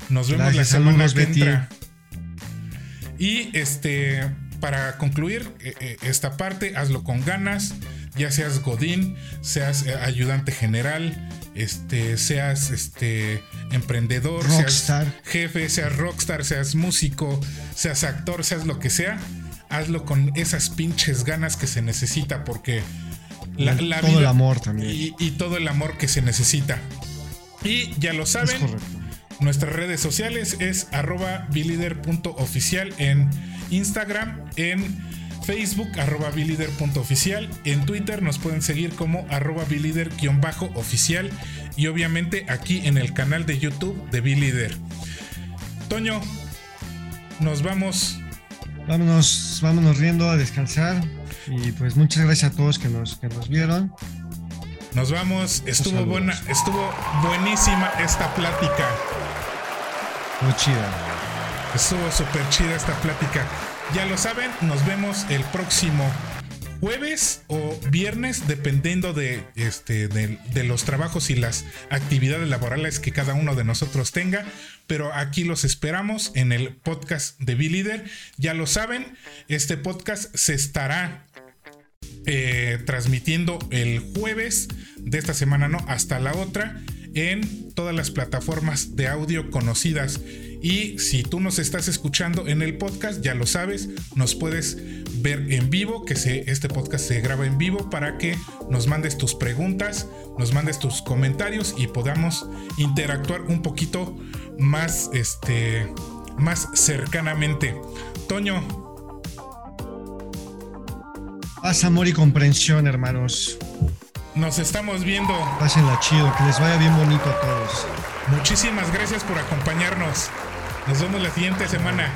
Speaker 1: Nos vemos
Speaker 2: Gracias,
Speaker 1: la semana
Speaker 2: saludos,
Speaker 1: que
Speaker 2: Betty.
Speaker 1: entra. Y este, para concluir eh, eh, esta parte, hazlo con ganas. Ya seas Godín, seas eh, ayudante general, este, seas este emprendedor,
Speaker 2: Rockstar.
Speaker 1: seas jefe, seas rockstar, seas músico, seas actor, seas lo que sea. Hazlo con esas pinches ganas que se necesita porque la,
Speaker 2: Y
Speaker 1: la
Speaker 2: todo
Speaker 1: vida-
Speaker 2: el amor también.
Speaker 1: y, y todo el amor que se necesita. Y ya lo
Speaker 2: es
Speaker 1: saben,
Speaker 2: correcto.
Speaker 1: Nuestras redes sociales es arroba bilider.oficial en Instagram, en Facebook arroba bilider.oficial, en Twitter nos pueden seguir como arroba bilider-oficial y obviamente aquí en el canal de YouTube de Bilider. Toño, nos vamos.
Speaker 2: Vámonos, vámonos riendo a descansar. Y pues muchas gracias a todos que nos, que nos vieron.
Speaker 1: Nos vamos. Estuvo buena, estuvo buenísima esta plática.
Speaker 2: Muy chida.
Speaker 1: Estuvo súper chida esta plática. Ya lo saben, nos vemos el próximo jueves o viernes, dependiendo de, este, de, de los trabajos y las actividades laborales que cada uno de nosotros tenga. Pero aquí los esperamos en el podcast de B-Leader. Ya lo saben, este podcast se estará eh, transmitiendo el jueves de esta semana, no, hasta la otra, en todas las plataformas de audio conocidas. Y si tú nos estás escuchando en el podcast, ya lo sabes, nos puedes ver en vivo, que se, este podcast se graba en vivo para que nos mandes tus preguntas, nos mandes tus comentarios y podamos interactuar un poquito más, este, más cercanamente. Toño,
Speaker 2: Paz, amor y comprensión, hermanos.
Speaker 1: nos estamos viendo.
Speaker 2: Pásenla chido, que les vaya bien bonito a todos.
Speaker 1: Muchísimas gracias por acompañarnos. Nos vemos la siguiente semana.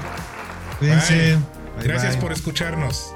Speaker 2: Cuídense.
Speaker 1: Bye.
Speaker 2: Bye,
Speaker 1: Gracias
Speaker 2: bye.
Speaker 1: por escucharnos.